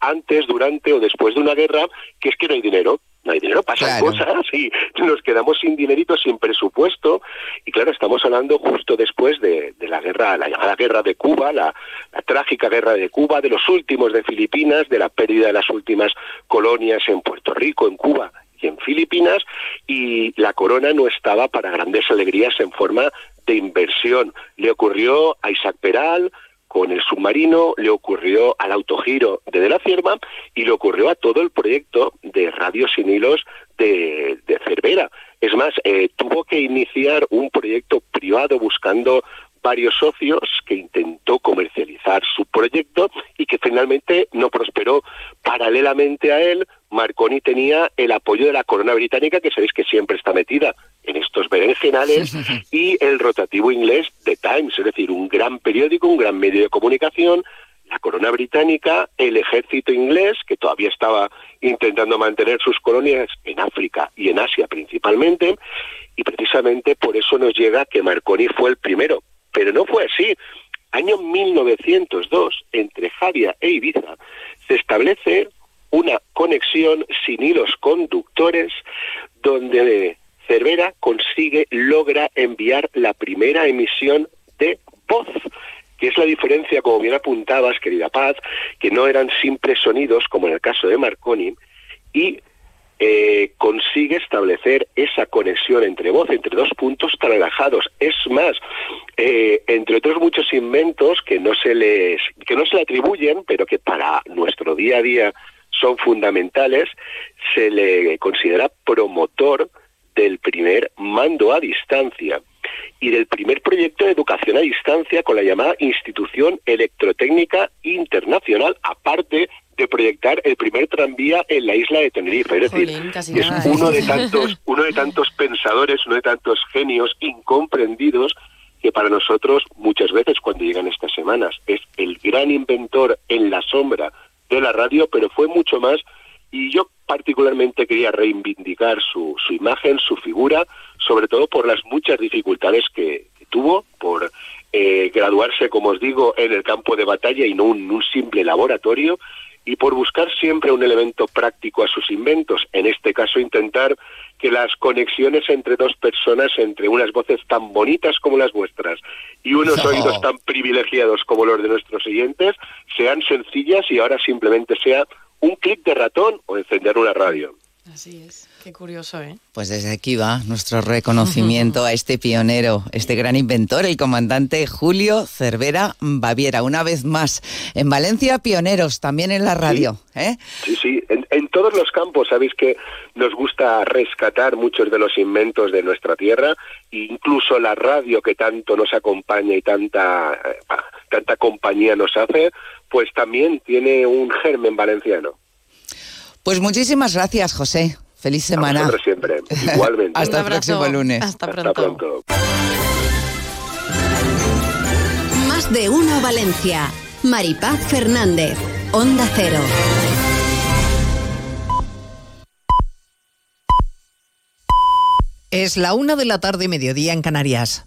antes, durante o después de una guerra, que es que no hay dinero no hay dinero, pasan cosas y nos quedamos sin dinerito, sin presupuesto. Y claro, estamos hablando justo después de, de la guerra, la llamada guerra de Cuba, la, la, trágica guerra de Cuba, de los últimos de Filipinas, de la pérdida de las últimas colonias en Puerto Rico, en Cuba y en Filipinas, y la corona no estaba para grandes alegrías en forma de inversión. Le ocurrió a Isaac Peral, con el submarino, le ocurrió al autogiro de De la Cierva y le ocurrió a todo el proyecto de Radio Sin Hilos de, Cervera. Es más, eh, tuvo que iniciar un proyecto privado buscando varios socios que intentó comercializar su proyecto y que finalmente no prosperó. Paralelamente a él, Marconi tenía el apoyo de la corona británica, que sabéis que siempre está metida en estos berenjenales, y el rotativo inglés The Times, es decir, un gran periódico, un gran medio de comunicación, la corona británica, el ejército inglés, que todavía estaba intentando mantener sus colonias en África y en Asia principalmente, y precisamente por eso nos llega que Marconi fue el primero. Pero no fue así. Año 1902, entre Javia e Ibiza, se establece una conexión sin hilos conductores donde Cervera consigue, logra enviar la primera emisión de voz que es la diferencia, como bien apuntabas, querida Paz, que no eran simples sonidos, como en el caso de Marconi, y eh, consigue establecer esa conexión entre voz, entre dos puntos tan alejados. Es más, eh, entre otros muchos inventos que no se les, que no se le atribuyen, pero que para nuestro día a día son fundamentales, se le considera promotor del primer mando a distancia y del primer proyecto de educación a distancia con la llamada Institución Electrotécnica Internacional, aparte de proyectar el primer tranvía en la isla de Tenerife. Es decir, es uno de tantos, uno de tantos pensadores, uno de tantos genios incomprendidos que para nosotros muchas veces cuando llegan estas semanas es el gran inventor en la sombra de la radio, pero fue mucho más y yo particularmente quería reivindicar su, su imagen, su figura, sobre todo por las muchas dificultades que, que tuvo, por eh, graduarse, como os digo, en el campo de batalla y no un, un simple laboratorio, y por buscar siempre un elemento práctico a sus inventos, en este caso intentar que las conexiones entre dos personas, entre unas voces tan bonitas como las vuestras y unos no. oídos tan privilegiados como los de nuestros siguientes, sean sencillas y ahora simplemente sea un clic de ratón o encender una radio. Así es, qué curioso, ¿eh? Pues desde aquí va nuestro reconocimiento a este pionero, este gran inventor, el comandante Julio Cervera Baviera. Una vez más, en Valencia, pioneros también en la radio. Sí, ¿eh? sí, sí. En, en, todos los campos, sabéis que nos gusta rescatar muchos de los inventos de nuestra tierra, incluso la radio que tanto nos acompaña y tanta tanta compañía nos hace, pues también tiene un germen valenciano. Pues muchísimas gracias, José. Feliz semana. A siempre. Igualmente. Hasta el próximo lunes. Hasta pronto. Hasta pronto. Más de uno Valencia. Maripaz Fernández. Onda Cero. Es la una de la tarde, mediodía en Canarias.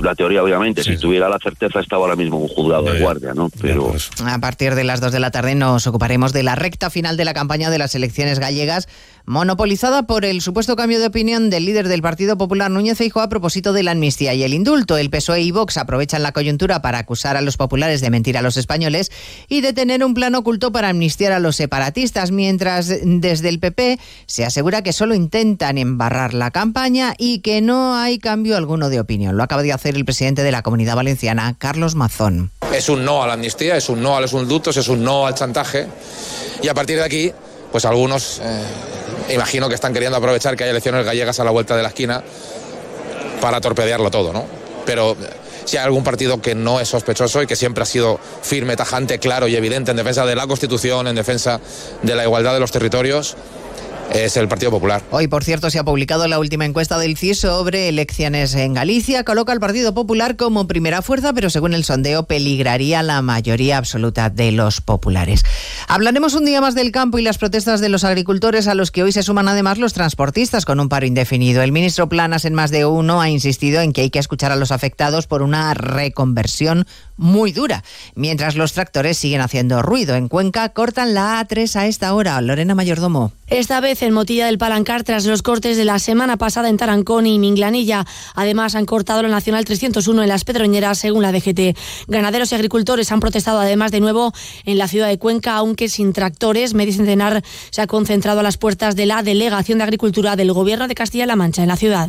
la teoría, obviamente. Si tuviera la certeza, estaba ahora mismo un juzgado de guardia, ¿no? Pero. A partir de las dos de la tarde nos ocuparemos de la recta final de la campaña de las elecciones gallegas monopolizada por el supuesto cambio de opinión del líder del Partido Popular Núñez Feijóo a propósito de la amnistía y el indulto. El PSOE y Vox aprovechan la coyuntura para acusar a los populares de mentir a los españoles y de tener un plan oculto para amnistiar a los separatistas, mientras desde el PP se asegura que solo intentan embarrar la campaña y que no hay cambio alguno de opinión. Lo acaba de hacer el presidente de la Comunidad Valenciana, Carlos Mazón. Es un no a la amnistía, es un no a los indultos, es un no al chantaje y a partir de aquí pues algunos eh, imagino que están queriendo aprovechar que hay elecciones gallegas a la vuelta de la esquina para torpedearlo todo, ¿no? Pero si hay algún partido que no es sospechoso y que siempre ha sido firme, tajante, claro y evidente en defensa de la Constitución, en defensa de la igualdad de los territorios, es el Partido Popular. Hoy, por cierto, se ha publicado la última encuesta del CIS sobre elecciones en Galicia. Coloca al Partido Popular como primera fuerza, pero según el sondeo peligraría la mayoría absoluta de los populares. Hablaremos un día más del campo y las protestas de los agricultores a los que hoy se suman además los transportistas con un paro indefinido. El ministro Planas en más de uno ha insistido en que hay que escuchar a los afectados por una reconversión muy dura, mientras los tractores siguen haciendo ruido. En Cuenca cortan la A3 a esta hora. Lorena Mayordomo. Esta vez en Motilla del Palancar tras los cortes de la semana pasada en Tarancón y Minglanilla. Además han cortado la Nacional 301 en las Pedroñeras según la DGT. Ganaderos y agricultores han protestado además de nuevo en la ciudad de Cuenca, aunque sin tractores. Medicentenar se ha concentrado a las puertas de la Delegación de Agricultura del Gobierno de Castilla-La Mancha en la ciudad.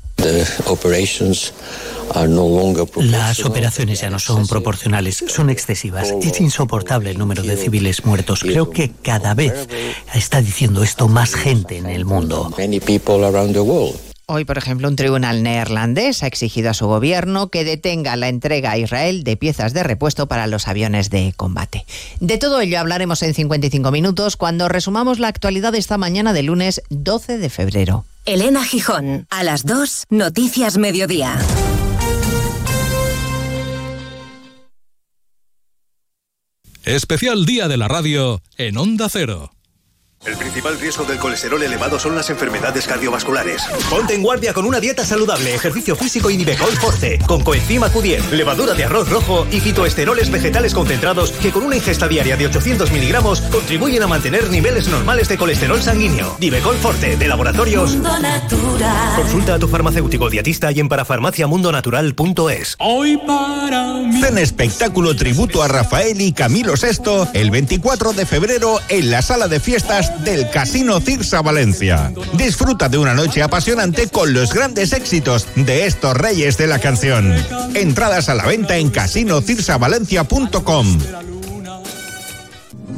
Las operaciones ya no son proporcionales, son excesivas. Es insoportable el número de civiles muertos. Creo que cada vez está diciendo esto más gente en el mundo. Hoy, por ejemplo, un tribunal neerlandés ha exigido a su gobierno que detenga la entrega a Israel de piezas de repuesto para los aviones de combate. De todo ello hablaremos en 55 minutos cuando resumamos la actualidad de esta mañana de lunes 12 de febrero. Elena Gijón, a las 2, Noticias Mediodía. Especial Día de la Radio en Onda Cero. El principal riesgo del colesterol elevado son las enfermedades cardiovasculares. Ponte en guardia con una dieta saludable, ejercicio físico y Nivecol Forte, con coenzima Q10, levadura de arroz rojo y fitoesteroles vegetales concentrados que con una ingesta diaria de 800 miligramos contribuyen a mantener niveles normales de colesterol sanguíneo. Nivecol Forte, de laboratorios. Consulta a tu farmacéutico dietista y en parafarmaciamundonatural.es. Hoy para mí. Ven espectáculo tributo a Rafael y Camilo VI el 24 de febrero en la sala de fiestas del Casino Cirsa Valencia. Disfruta de una noche apasionante con los grandes éxitos de estos reyes de la canción. Entradas a la venta en casinocirsavalencia.com.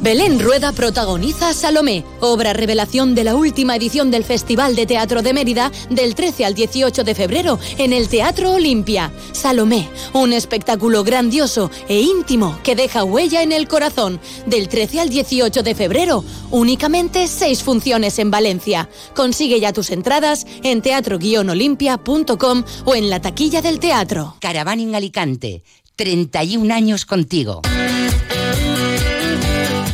Belén Rueda protagoniza Salomé, obra revelación de la última edición del Festival de Teatro de Mérida del 13 al 18 de febrero en el Teatro Olimpia. Salomé, un espectáculo grandioso e íntimo que deja huella en el corazón. Del 13 al 18 de febrero, únicamente seis funciones en Valencia. Consigue ya tus entradas en teatro-olimpia.com o en la taquilla del teatro. Caravaning Alicante, 31 años contigo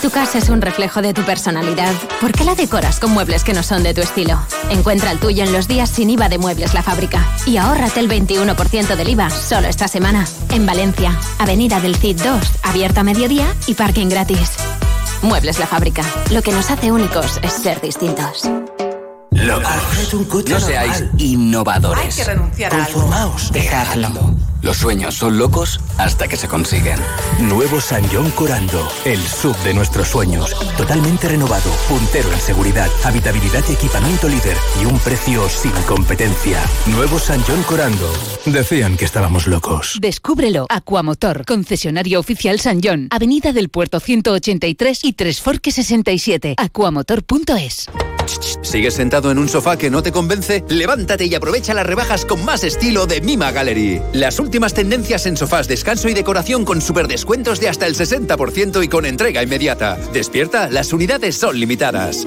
Tu casa es un reflejo de tu personalidad, ¿por qué la decoras con muebles que no son de tu estilo? Encuentra el tuyo en los días sin IVA de Muebles La Fábrica y ahórrate el 21% del IVA solo esta semana. En Valencia, Avenida del CID 2, abierta a mediodía y parking gratis. Muebles La Fábrica. Lo que nos hace únicos es ser distintos. Locos. No seáis innovadores. Hay que renunciar a algo. Conformaos. Dejadlo. Los sueños son locos hasta que se consiguen. Nuevo San John Corando, el sub de nuestros sueños. Totalmente renovado, puntero en seguridad, habitabilidad y equipamiento líder y un precio sin competencia. Nuevo San John Corando. Decían que estábamos locos. Descúbrelo. Aquamotor, concesionario oficial San John, Avenida del Puerto 183 y Tres Forques 67. Aquamotor.es. ¿Sigues sentado en un sofá que no te convence? Levántate y aprovecha las rebajas con más estilo de Mima Gallery. Las últimas tendencias en sofás, descanso y decoración con super descuentos de hasta el 60% y con entrega inmediata. Despierta, las unidades son limitadas.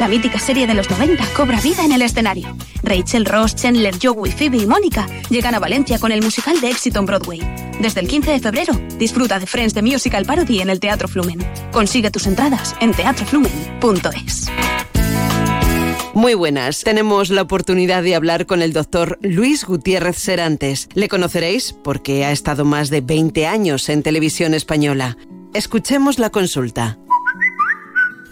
La mítica serie de los 90 cobra vida en el escenario. Rachel, Ross, Chandler, Joey, Phoebe y Mónica llegan a Valencia con el musical de éxito en Broadway. Desde el 15 de febrero, disfruta de Friends de Musical Parody en el Teatro Flumen. Consigue tus entradas en teatroflumen.es. Muy buenas. Tenemos la oportunidad de hablar con el doctor Luis Gutiérrez Serantes. Le conoceréis porque ha estado más de 20 años en televisión española. Escuchemos la consulta.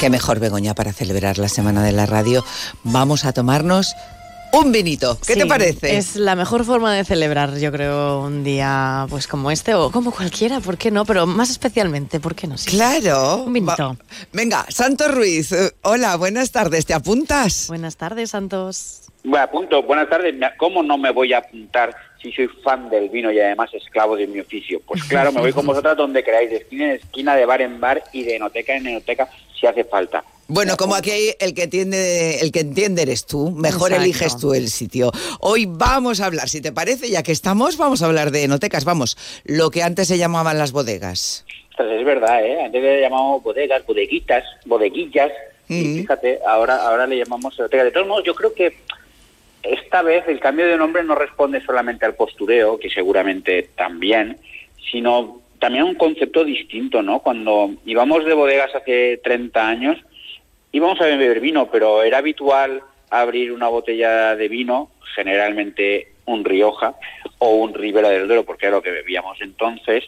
Qué mejor, Begoña, para celebrar la Semana de la Radio. Vamos a tomarnos un vinito. ¿Qué te parece? Es la mejor forma de celebrar, yo creo, un día pues como este o como cualquiera, ¿por qué no? Pero más especialmente, ¿por qué no? Sí. Claro. Un vinito. Venga, Santos Ruiz. Hola, buenas tardes. ¿Te apuntas? Buenas tardes, Santos. Me apunto. Buenas tardes. ¿Cómo no me voy a apuntar si soy fan del vino y además esclavo de mi oficio? Pues claro, me voy con vosotras donde queráis, de esquina en esquina, de bar en bar y de enoteca en enoteca si hace falta. Bueno, como aquí hay el que entiende, el que entiende eres tú, mejor Exacto. eliges tú el sitio. Hoy vamos a hablar, si te parece, ya que estamos, vamos a hablar de enotecas, vamos, lo que antes se llamaban las bodegas. Pues es verdad, ¿eh? Antes le llamamos bodegas, bodeguitas, bodeguillas. Y fíjate, ahora, ahora le llamamos enoteca. De todos modos, yo creo que esta vez el cambio de nombre no responde solamente al postureo, que seguramente también, sino también un concepto distinto, ¿no? Cuando íbamos de bodegas hace 30 años, íbamos a beber vino, pero era habitual abrir una botella de vino, generalmente un Rioja o un Ribera del Duero, porque era lo que bebíamos entonces,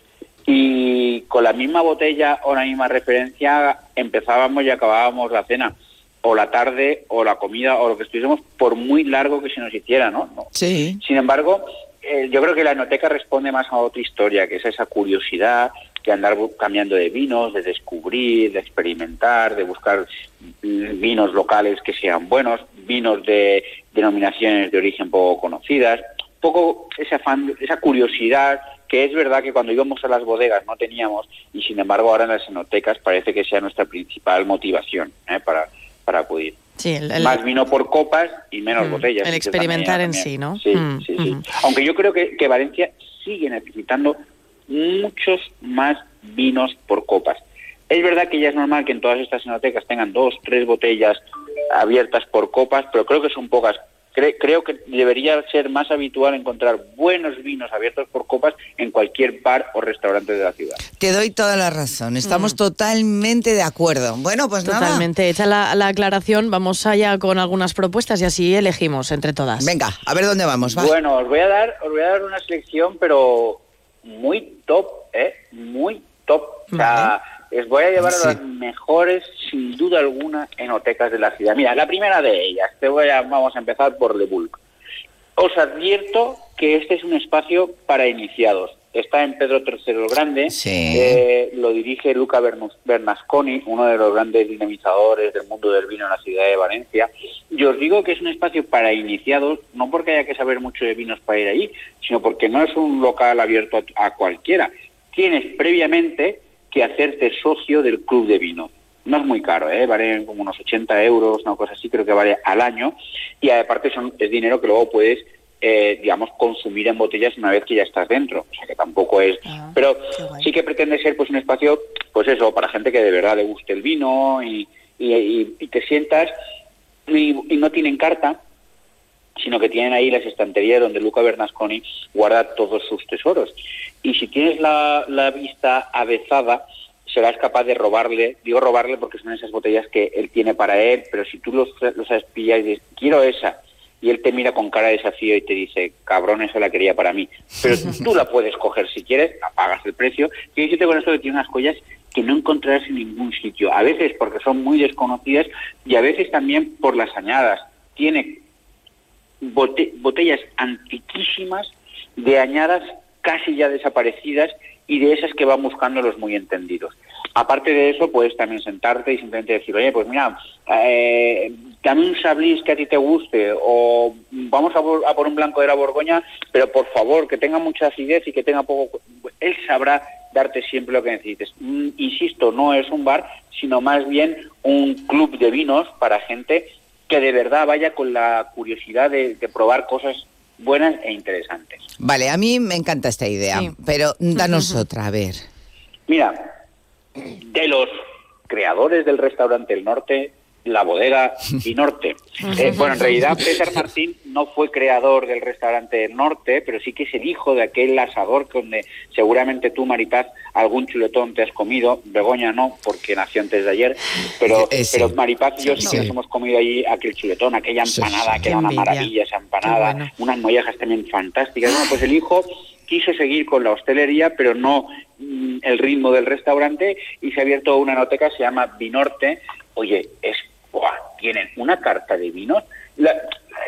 y con la misma botella o la misma referencia empezábamos y acabábamos la cena, o la tarde, o la comida, o lo que estuviésemos, por muy largo que se nos hiciera, ¿no? No. Sí. Sin embargo, eh, yo creo que la enoteca responde más a otra historia, que es esa curiosidad de andar cambiando de vinos, de descubrir, de experimentar, de buscar mm, vinos locales que sean buenos, vinos de denominaciones de origen poco conocidas, poco ese afán, esa curiosidad que es verdad que cuando íbamos a las bodegas no teníamos y sin embargo ahora en las enotecas parece que sea nuestra principal motivación ¿eh? para, para acudir. Sí, el, el- Más vino por copas y menos Mm, botellas. el experimentar en también. sí, ¿no? Sí, Mm, sí, sí. Aunque yo creo que, que Valencia sigue necesitando muchos más vinos por copas. Es verdad que ya es normal que en todas estas enotecas tengan dos, tres botellas abiertas por copas, pero creo que son pocas. Cre- creo que debería ser más habitual encontrar buenos vinos abiertos por copas en cualquier bar o restaurante de la ciudad. Te doy toda la razón, estamos totalmente de acuerdo. Bueno, pues nada. Totalmente. Hecha la, la aclaración, vamos allá con algunas propuestas y así elegimos entre todas. Venga, a ver dónde vamos. va. Bueno, os voy a dar, os voy a dar una selección, pero muy top, ¿eh? Muy top. O sea, os voy a llevar Sí. a las mejores, sin duda alguna, enotecas de la ciudad. Mira, la primera de ellas, te voy a, vamos a empezar por Le Bulk. Os advierto que este es un espacio para iniciados. Está en Pedro III el Grande, eh, lo dirige Luca Bernasconi, uno de los grandes dinamizadores del mundo del vino en la ciudad de Valencia. Y os digo que es un espacio para iniciados, no porque haya que saber mucho de vinos para ir allí, sino porque no es un local abierto a, a cualquiera. Tienes previamente que hacerte socio del club de vino. No es muy caro, ¿eh? vale como unos 80 euros, una cosa así, creo que vale al año. Y aparte son, es dinero que luego puedes, eh, digamos, consumir en botellas una vez que ya estás dentro. O sea que tampoco es... Pero sí que pretende ser pues un espacio, pues eso, para gente que de verdad le guste el vino y, y, y- y te sientas y, y no tienen carta, sino que tienen ahí las estanterías donde Luca Bernasconi guarda todos sus tesoros. Y si tienes la, la vista avezada, serás capaz de robarle, digo robarle porque son esas botellas que él tiene para él, pero si tú los, los sabes pillar y dices, quiero esa, y él te mira con cara de desafío y te dice, cabrón, esa la quería para mí, pero tú la puedes coger si quieres, pagas el precio, y decirte con esto que tiene unas joyas que no encontrarás en ningún sitio, a veces porque son muy desconocidas y a veces también por las añadas. Tiene bote- botellas antiquísimas de añadas casi ya desaparecidas y de esas que van buscando los muy entendidos. Aparte de eso, puedes también sentarte y simplemente decir, oye, pues mira, eh, dame un sablis que a ti te guste o vamos a por, a por un blanco de la Borgoña, pero por favor, que tenga mucha acidez y que tenga poco... Él sabrá darte siempre lo que necesites. Mm, insisto, no es un bar, sino más bien un club de vinos para gente que de verdad vaya con la curiosidad de, de probar cosas buenas e interesantes. Vale, a mí me encanta esta idea, pero danos otra, a ver. Mira, de los creadores del restaurante El Norte, la bodega y Norte. Eh, bueno, en realidad Peter Martín no fue creador del restaurante Norte, pero sí que es el hijo de aquel asador donde seguramente tú, Maripaz, algún chuletón te has comido. Begoña no, porque nació antes de ayer, pero, Eh, sí. pero Maripaz y yo sí, Sí. que nos hemos comido allí aquel chuletón, aquella empanada, sí. que era una envidia. maravilla esa empanada, bueno. unas mollejas también fantásticas. Bueno, pues el hijo quiso seguir con la hostelería, pero no mm, el ritmo del restaurante y se ha abierto una noteca, se llama Vinorte. Oye, es tienen una carta de vinos. La-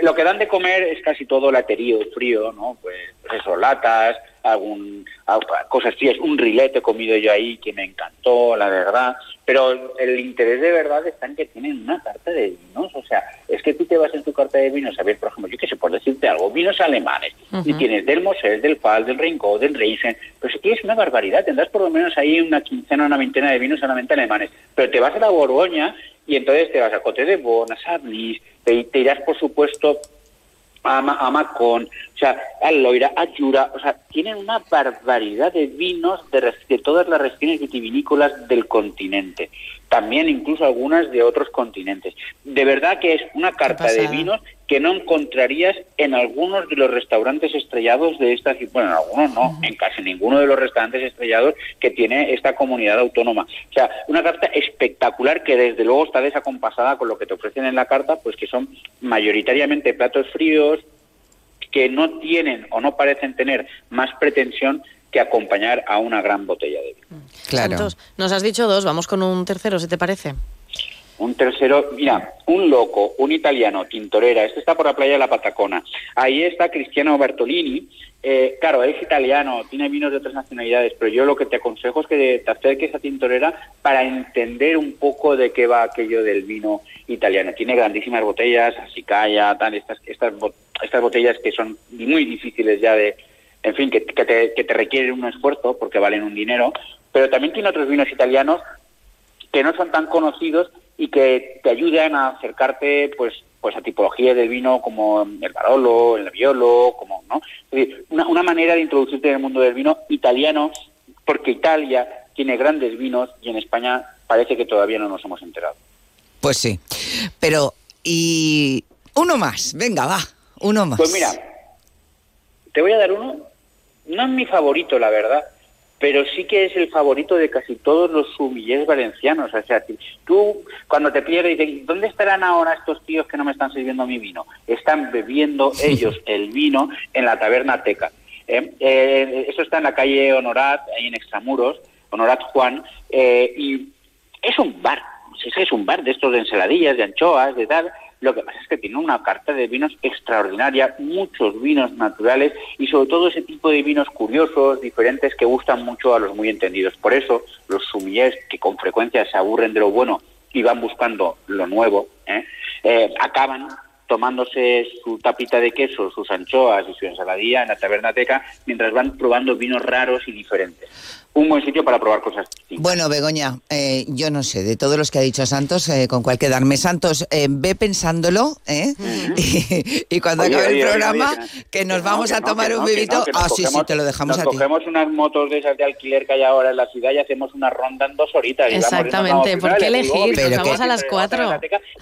lo que dan de comer es casi todo laterío frío, ¿no? Pues, pues eso, latas, algún cosas frías, un rilete he comido yo ahí que me encantó, la verdad. Pero el interés de verdad está en que tienen una carta de vinos. O sea, es que tú te vas en tu carta de vinos a ver, por ejemplo, yo qué sé, por decirte algo, vinos alemanes. Y tienes del Mosel, del Pal, del Rincón, del Reisen. Pero si tienes una barbaridad, tendrás por lo menos ahí una quincena, una veintena de vinos solamente alemanes. Pero te vas a la Borgoña y entonces te vas a Cote de Bon, a Sablis, te, te irás, por supuesto, a, Ma- a Macón, o sea, a Loira, a Jura, o sea, tienen una barbaridad de vinos de, todas las regiones vitivinícolas del continente, también incluso algunas de otros continentes. De verdad que es una carta de vinos que no encontrarías en algunos de los restaurantes estrellados de esta bueno, en algunos no, en casi ninguno de los restaurantes estrellados que tiene esta comunidad autónoma. O sea, una carta espectacular que desde luego está desacompasada con lo que te ofrecen en la carta, pues que son mayoritariamente platos fríos que no tienen o no parecen tener más pretensión que acompañar a una gran botella de vino. Santos, nos has dicho dos, vamos con un tercero, si te parece. Un tercero, mira, un loco, un italiano, Tintorera, este está por la playa de la Patacona. Ahí está Cristiano Bertolini. Eh, claro, es italiano, tiene vinos de otras nacionalidades, pero yo lo que te aconsejo es que te acerques a Tintorera para entender un poco de qué va aquello del vino italiano. Tiene grandísimas botellas, Asicaya, tal, estas, estas, estas botellas que son muy difíciles ya de, en fin, que, que te, que te requieren un esfuerzo porque valen un dinero, pero también tiene otros vinos italianos que no son tan conocidos y que te ayudan a acercarte pues pues a tipologías del vino como el Barolo, el Nebbiolo, como no, es decir, una, una manera de introducirte en el mundo del vino italiano, porque Italia tiene grandes vinos y en España parece que todavía no nos hemos enterado. Pues sí. Pero, y uno más, venga, va, uno más. Pues mira, te voy a dar uno, no es mi favorito, la verdad, pero sí que es el favorito de casi todos los sumillés valencianos. O sea, tú cuando te pierdes dices, ¿dónde estarán ahora estos tíos que no me están sirviendo mi vino? Están bebiendo ellos el vino en la taberna Teca. ¿eh? Eh, eso está en la calle Honorat, ahí en Extramuros, Honorat Juan, eh, y es un bar, es, es un bar de estos de ensaladillas, de anchoas, de tal. Lo que pasa es que tiene una carta de vinos extraordinaria, muchos vinos naturales y sobre todo ese tipo de vinos curiosos, diferentes, que gustan mucho a los muy entendidos. Por eso los sumillés, que con frecuencia se aburren de lo bueno y van buscando lo nuevo, ¿eh? Eh, acaban tomándose su tapita de queso, sus anchoas y su ensaladilla en la tabernateca mientras van probando vinos raros y diferentes. Un buen sitio para probar cosas distintas. Bueno, Begoña, eh, yo no sé, de todos los que ha dicho Santos, eh, con cuál quedarme. Santos, eh, ve pensándolo, ¿eh? y, y cuando Oye, acabe oye, el programa, oye, que nos no, vamos a tomar un no, nos ah, sí, sí, cogemos- te lo dejamos nos a ti. cogemos unas motos de esas de alquiler que hay ahora en la ciudad y hacemos una ronda en dos horitas. Exactamente, a ¿por qué elegir? Pero Nos vamos a las cuatro.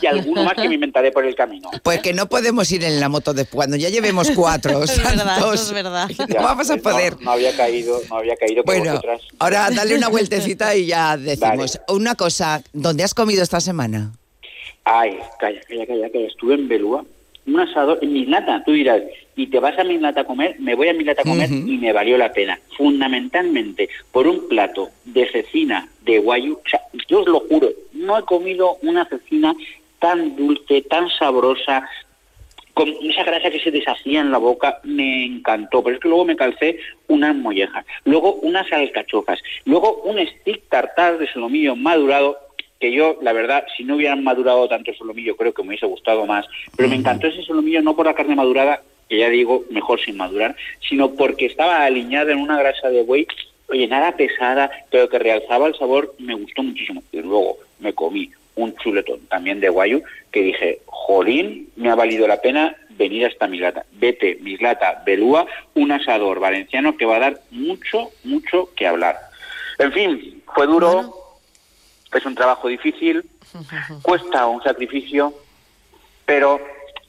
Y alguno más que me inventaré por el camino. Pues que no podemos ir en la moto después, cuando ya llevemos cuatro, Es verdad, Santos. eso es verdad. No Ya, vamos a no, poder. No, había caído, no había caído por Bueno, vosotras. Ahora dale una vueltecita y ya decimos. Una cosa, ¿dónde has comido esta semana? Ay, calla, calla, calla, calla. Estuve en Belúa, un asador, en Mislata, tú dirás, y te vas a Mislata a comer, me voy a Mislata a comer y me valió la pena. Fundamentalmente, por un plato de cecina de guayu, o sea, yo os lo juro, no he comido una cecina tan dulce, tan sabrosa, con esa grasa que se deshacía en la boca, me encantó. Pero es que luego me calcé unas mollejas, luego unas alcachofas, luego un stick tartar de solomillo madurado que yo, la verdad, si no hubieran madurado tanto el solomillo, creo que me hubiese gustado más. Pero me encantó ese solomillo no por la carne madurada, que ya digo, mejor sin madurar, sino porque estaba aliñada en una grasa de buey, oye, nada pesada, pero que realzaba el sabor, me gustó muchísimo. Y luego me comí un chuletón también de guayu, que dije, jolín, me ha valido la pena venir hasta Mislata. Vete, Mislata, Belúa, un asador valenciano que va a dar mucho, mucho que hablar. En fin, fue duro, es un trabajo difícil, cuesta un sacrificio, pero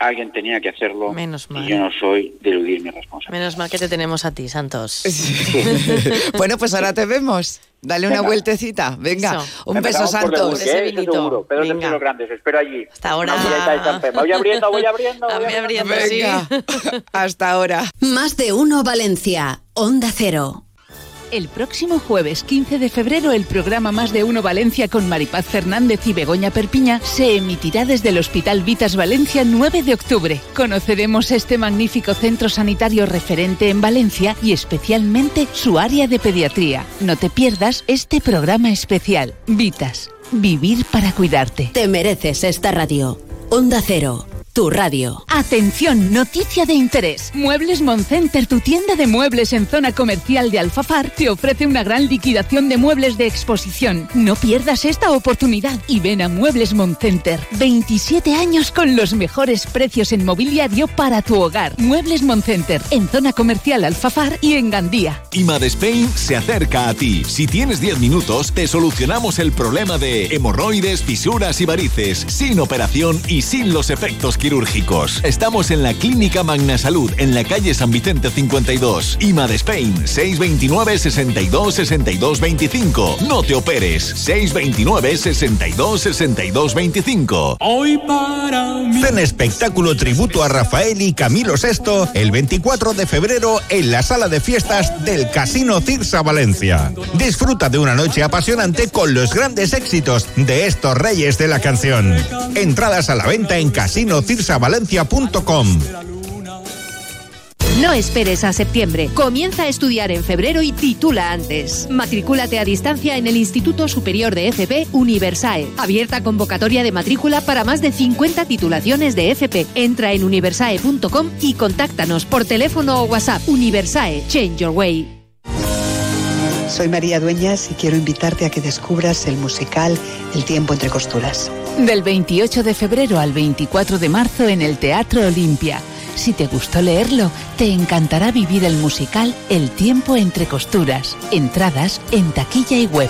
alguien tenía que hacerlo. Menos mal. Y yo no soy de eludir mi responsabilidad. Menos mal que te tenemos a ti, Santos. bueno, pues ahora te vemos. Dale una Venga. vueltecita. Venga, Eso. un beso, Santos. Debut, ¿eh? Eso seguro. Pedro Venga. los Grandes, espero allí. Hasta ahora. Voy abriendo, voy abriendo. voy abriendo, sí. Venga, hasta ahora. Más de uno Valencia. Onda Cero. El próximo jueves 15 de febrero el programa Más de Uno Valencia con Maripaz Fernández y Begoña Perpiña se emitirá desde el Hospital Vitas Valencia 9 de octubre. Conoceremos este magnífico centro sanitario referente en Valencia y especialmente su área de pediatría. No te pierdas este programa especial. Vitas. Vivir para cuidarte. Te mereces esta radio. Onda Cero. Tu radio. Atención, noticia de interés. Muebles Moncenter, tu tienda de muebles en zona comercial de Alfafar, te ofrece una gran liquidación de muebles de exposición. No pierdas esta oportunidad y ven a Muebles Moncenter. 27 años con los mejores precios en mobiliario para tu hogar. Muebles Moncenter, en zona comercial Alfafar y en Gandía. IMAD Spain se acerca a ti. Si tienes 10 minutos, te solucionamos el problema de hemorroides, fisuras y varices, sin operación y sin los efectos quirúrgicos. Estamos en la Clínica Magna Salud, en la calle San Vicente 52. IMAD Spain, 629 62 62 25. No te operes, 629 62 62 25. Hoy para mí. Ven espectáculo tributo a Rafael y Camilo VI el 24 de febrero en la sala de fiestas del Casino Cirsa Valencia. Disfruta de una noche apasionante con los grandes éxitos de estos reyes de la canción. Entradas a la venta en casinocirsavalencia.com. No esperes a septiembre. Comienza a estudiar en febrero y titula antes. Matricúlate a distancia en el Instituto Superior de FP Universae. Abierta convocatoria de matrícula para más de 50 titulaciones de FP. Entra en universae.com y contáctanos por teléfono o WhatsApp. Universae, change your way. Soy María Dueñas y quiero invitarte a que descubras el musical El tiempo entre costuras. Del 28 de febrero al 24 de marzo en el Teatro Olimpia. Si te gustó leerlo, te encantará vivir el musical El tiempo entre costuras. Entradas en taquilla y web.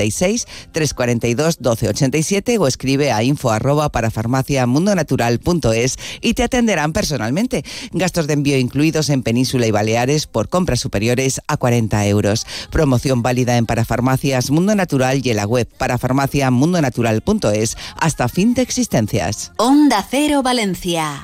96 342 1287 o escribe a info arroba para farmaciamundonatural.es y te atenderán personalmente. Gastos de envío incluidos en Península y Baleares por compras superiores a 40 euros. Promoción válida en Parafarmacias Mundo Natural y en la web parafarmaciamundonatural.es hasta fin de existencias. Onda Cero Valencia.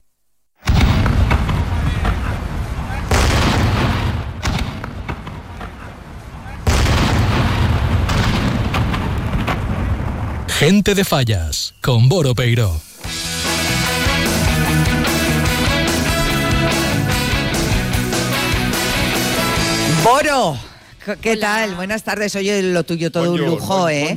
Gente de Fallas, con Boro Peiro. Boro. ¿Qué tal? Buenas tardes. Oye, lo tuyo todo un lujo, ¿eh?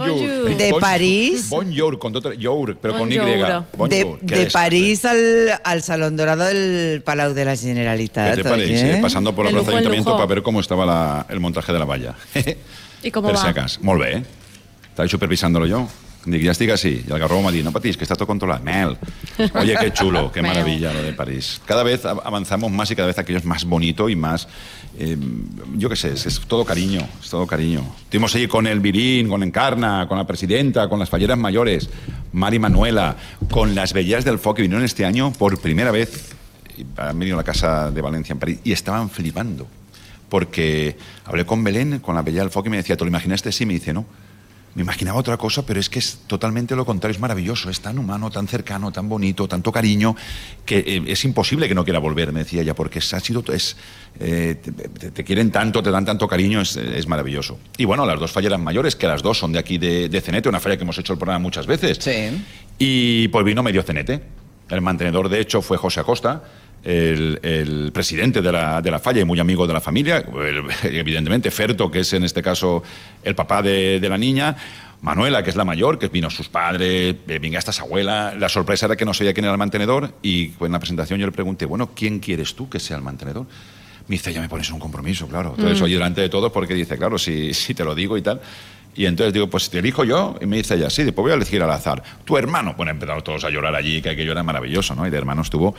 De París. Bonjour, con todo, your, pero con Y. De, Bonjour. De. París al, al Salón Dorado del Palau de la Generalitat. Desde París, eh, pasando por la De plaza lujo de en Ayuntamiento para ver cómo estaba la- el montaje de la valla. I com per va? si acas. Molt bé, eh? Estava supervisándolo yo. Dic, ya estic así. Y el garrobo me ha dicho, no patís, que está todo controlado. Mel. Oye, qué chulo, qué maravilla lo de París. Cada vez av- avanzamos más y cada vez aquello es más bonito y más... eh, yo qué sé, es, es todo cariño, es todo cariño. Estuvimos allí con el Virín, con Encarna, con la presidenta, con las falleras mayores, Mari Manuela, con las bellas del FO que vinieron este año por primera vez. Han venido a la Casa de Valencia en París y estaban flipando porque hablé con Belén, con la Bella del Foc, y me decía, ¿te lo imaginaste? Sí, me dice, no. Me imaginaba otra cosa, pero es que es totalmente lo contrario, es maravilloso, es tan humano, tan cercano, tan bonito, tanto cariño, que eh, es imposible que no quiera volver, me decía ella, porque es- ha sido, es, eh, te, quieren tanto, te dan tanto cariño, es, es maravilloso. Y bueno, las dos falleras mayores, que las dos son de aquí de, de Cenete, una falla que hemos hecho el programa muchas veces. Y pues vino medio Cenete. El mantenedor, de hecho, fue José Acosta, el, el presidente de la, de la falla y muy amigo de la familia. El- evidentemente, Ferto, que es en este caso el papá de, de la niña. Manuela, que es la mayor, que vino sus padres, eh, venga esta abuela. La sorpresa era que no sabía quién era el mantenedor y pues, en la presentación yo le pregunté, bueno, ¿quién quieres tú que sea el mantenedor? Me dice, ya me pones un compromiso, claro. Entonces, Mm. oye, delante de todos, porque dice, claro, si, si te lo digo y tal. Y entonces digo, pues te elijo yo. Y me dice ella, sí, después voy a elegir al azar. Tu hermano. Bueno, empezaron todos a llorar allí, que aquello era maravilloso, ¿no? Y de hermano estuvo,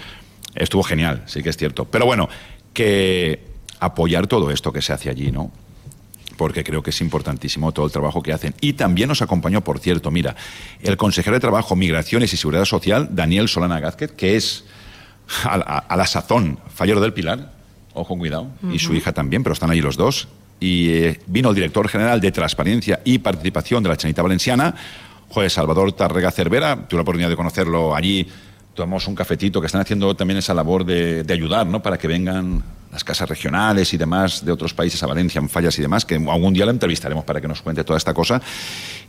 estuvo genial, sí que es cierto. Pero bueno, que apoyar todo esto que se hace allí, ¿no? porque creo que es importantísimo todo el trabajo que hacen. Y también nos acompañó, por cierto, mira, el consejero de Trabajo, Migraciones y Seguridad Social, Daniel Solana Gázquez, que es a, a- a la sazón fallero del Pilar, ojo, cuidado, y su hija también, pero están ahí los dos. Y eh, vino el director general de Transparencia y Participación de la Chanita Valenciana, José Salvador Tarrega Cervera, tuve la oportunidad de conocerlo allí, tomamos un cafetito, que están haciendo también esa labor de, ayudar, ¿no? Para que vengan las casas regionales y demás de otros países a Valencia en fallas y demás, que algún día lo entrevistaremos para que nos cuente toda esta cosa.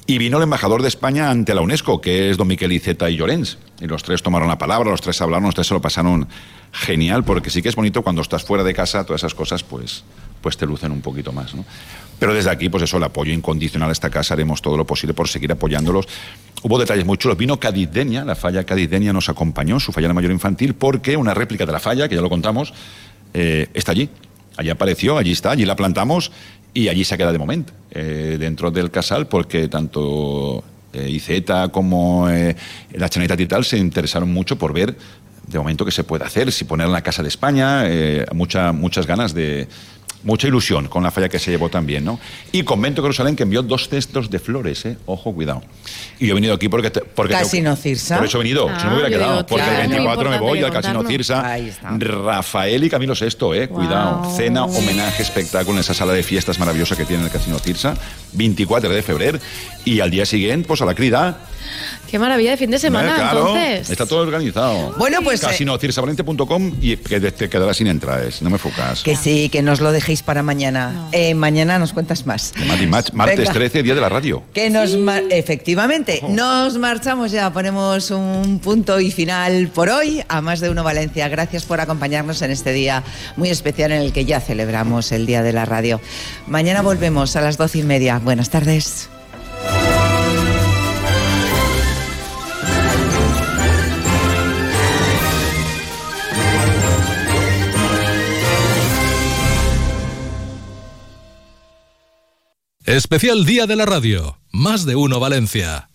Y vino el embajador de España ante la UNESCO, que es don Miquel Iceta y Llorens. Y los tres tomaron la palabra, los tres hablaron, los tres se lo pasaron genial, porque sí que es bonito cuando estás fuera de casa, todas esas cosas, pues, pues te lucen un poquito más, ¿no? Pero desde aquí, pues eso, el apoyo incondicional a esta casa, haremos todo lo posible por seguir apoyándolos. Hubo detalles muy chulos. Vino Cadizdeña, la falla Cadizdeña nos acompañó, su falla mayor infantil, porque una réplica de la falla, que ya lo contamos, eh, está allí. Allí apareció, allí está, allí la plantamos y allí se queda de momento, eh, dentro del casal, porque tanto eh, IZ como eh, la Chaneta y tal se interesaron mucho por ver de momento qué se puede hacer, si poner en la Casa de España, mucha, muchas ganas de... Mucha ilusión con la falla que se llevó también, ¿no? Y Convento Jerusalén que envió dos cestos de flores, ¿eh? Ojo, cuidado. Y yo he venido aquí porque... te- porque te- Casino Cirsa. Por eso he venido, si no me hubiera Ah, quedado. digo, porque claro. el 24 me voy al Casino Cirsa. Ahí está. Rafael y Camilo Sesto, ¿eh? Cuidado. Cena, homenaje, espectáculo en esa sala de fiestas maravillosa que tiene el Casino Cirsa. 24 de febrero. Y al día siguiente, pues a la crida, Qué maravilla de fin de semana, Claro, entonces. Está todo organizado. Bueno, pues, eh, Casinocirsavalente.com y que te, quedarás sin entradas. No me focas. Que sí, que nos lo dejéis para mañana. Eh, mañana nos cuentas más. Martes Venga. 13, día de la radio. Que nos mar- efectivamente, nos marchamos ya, ponemos un punto y final por hoy a más de uno Valencia. Gracias por acompañarnos en este día muy especial en el que ya celebramos el Día de la Radio. Mañana volvemos a las doce y media. Buenas tardes. Especial Día de la Radio. Más de uno Valencia.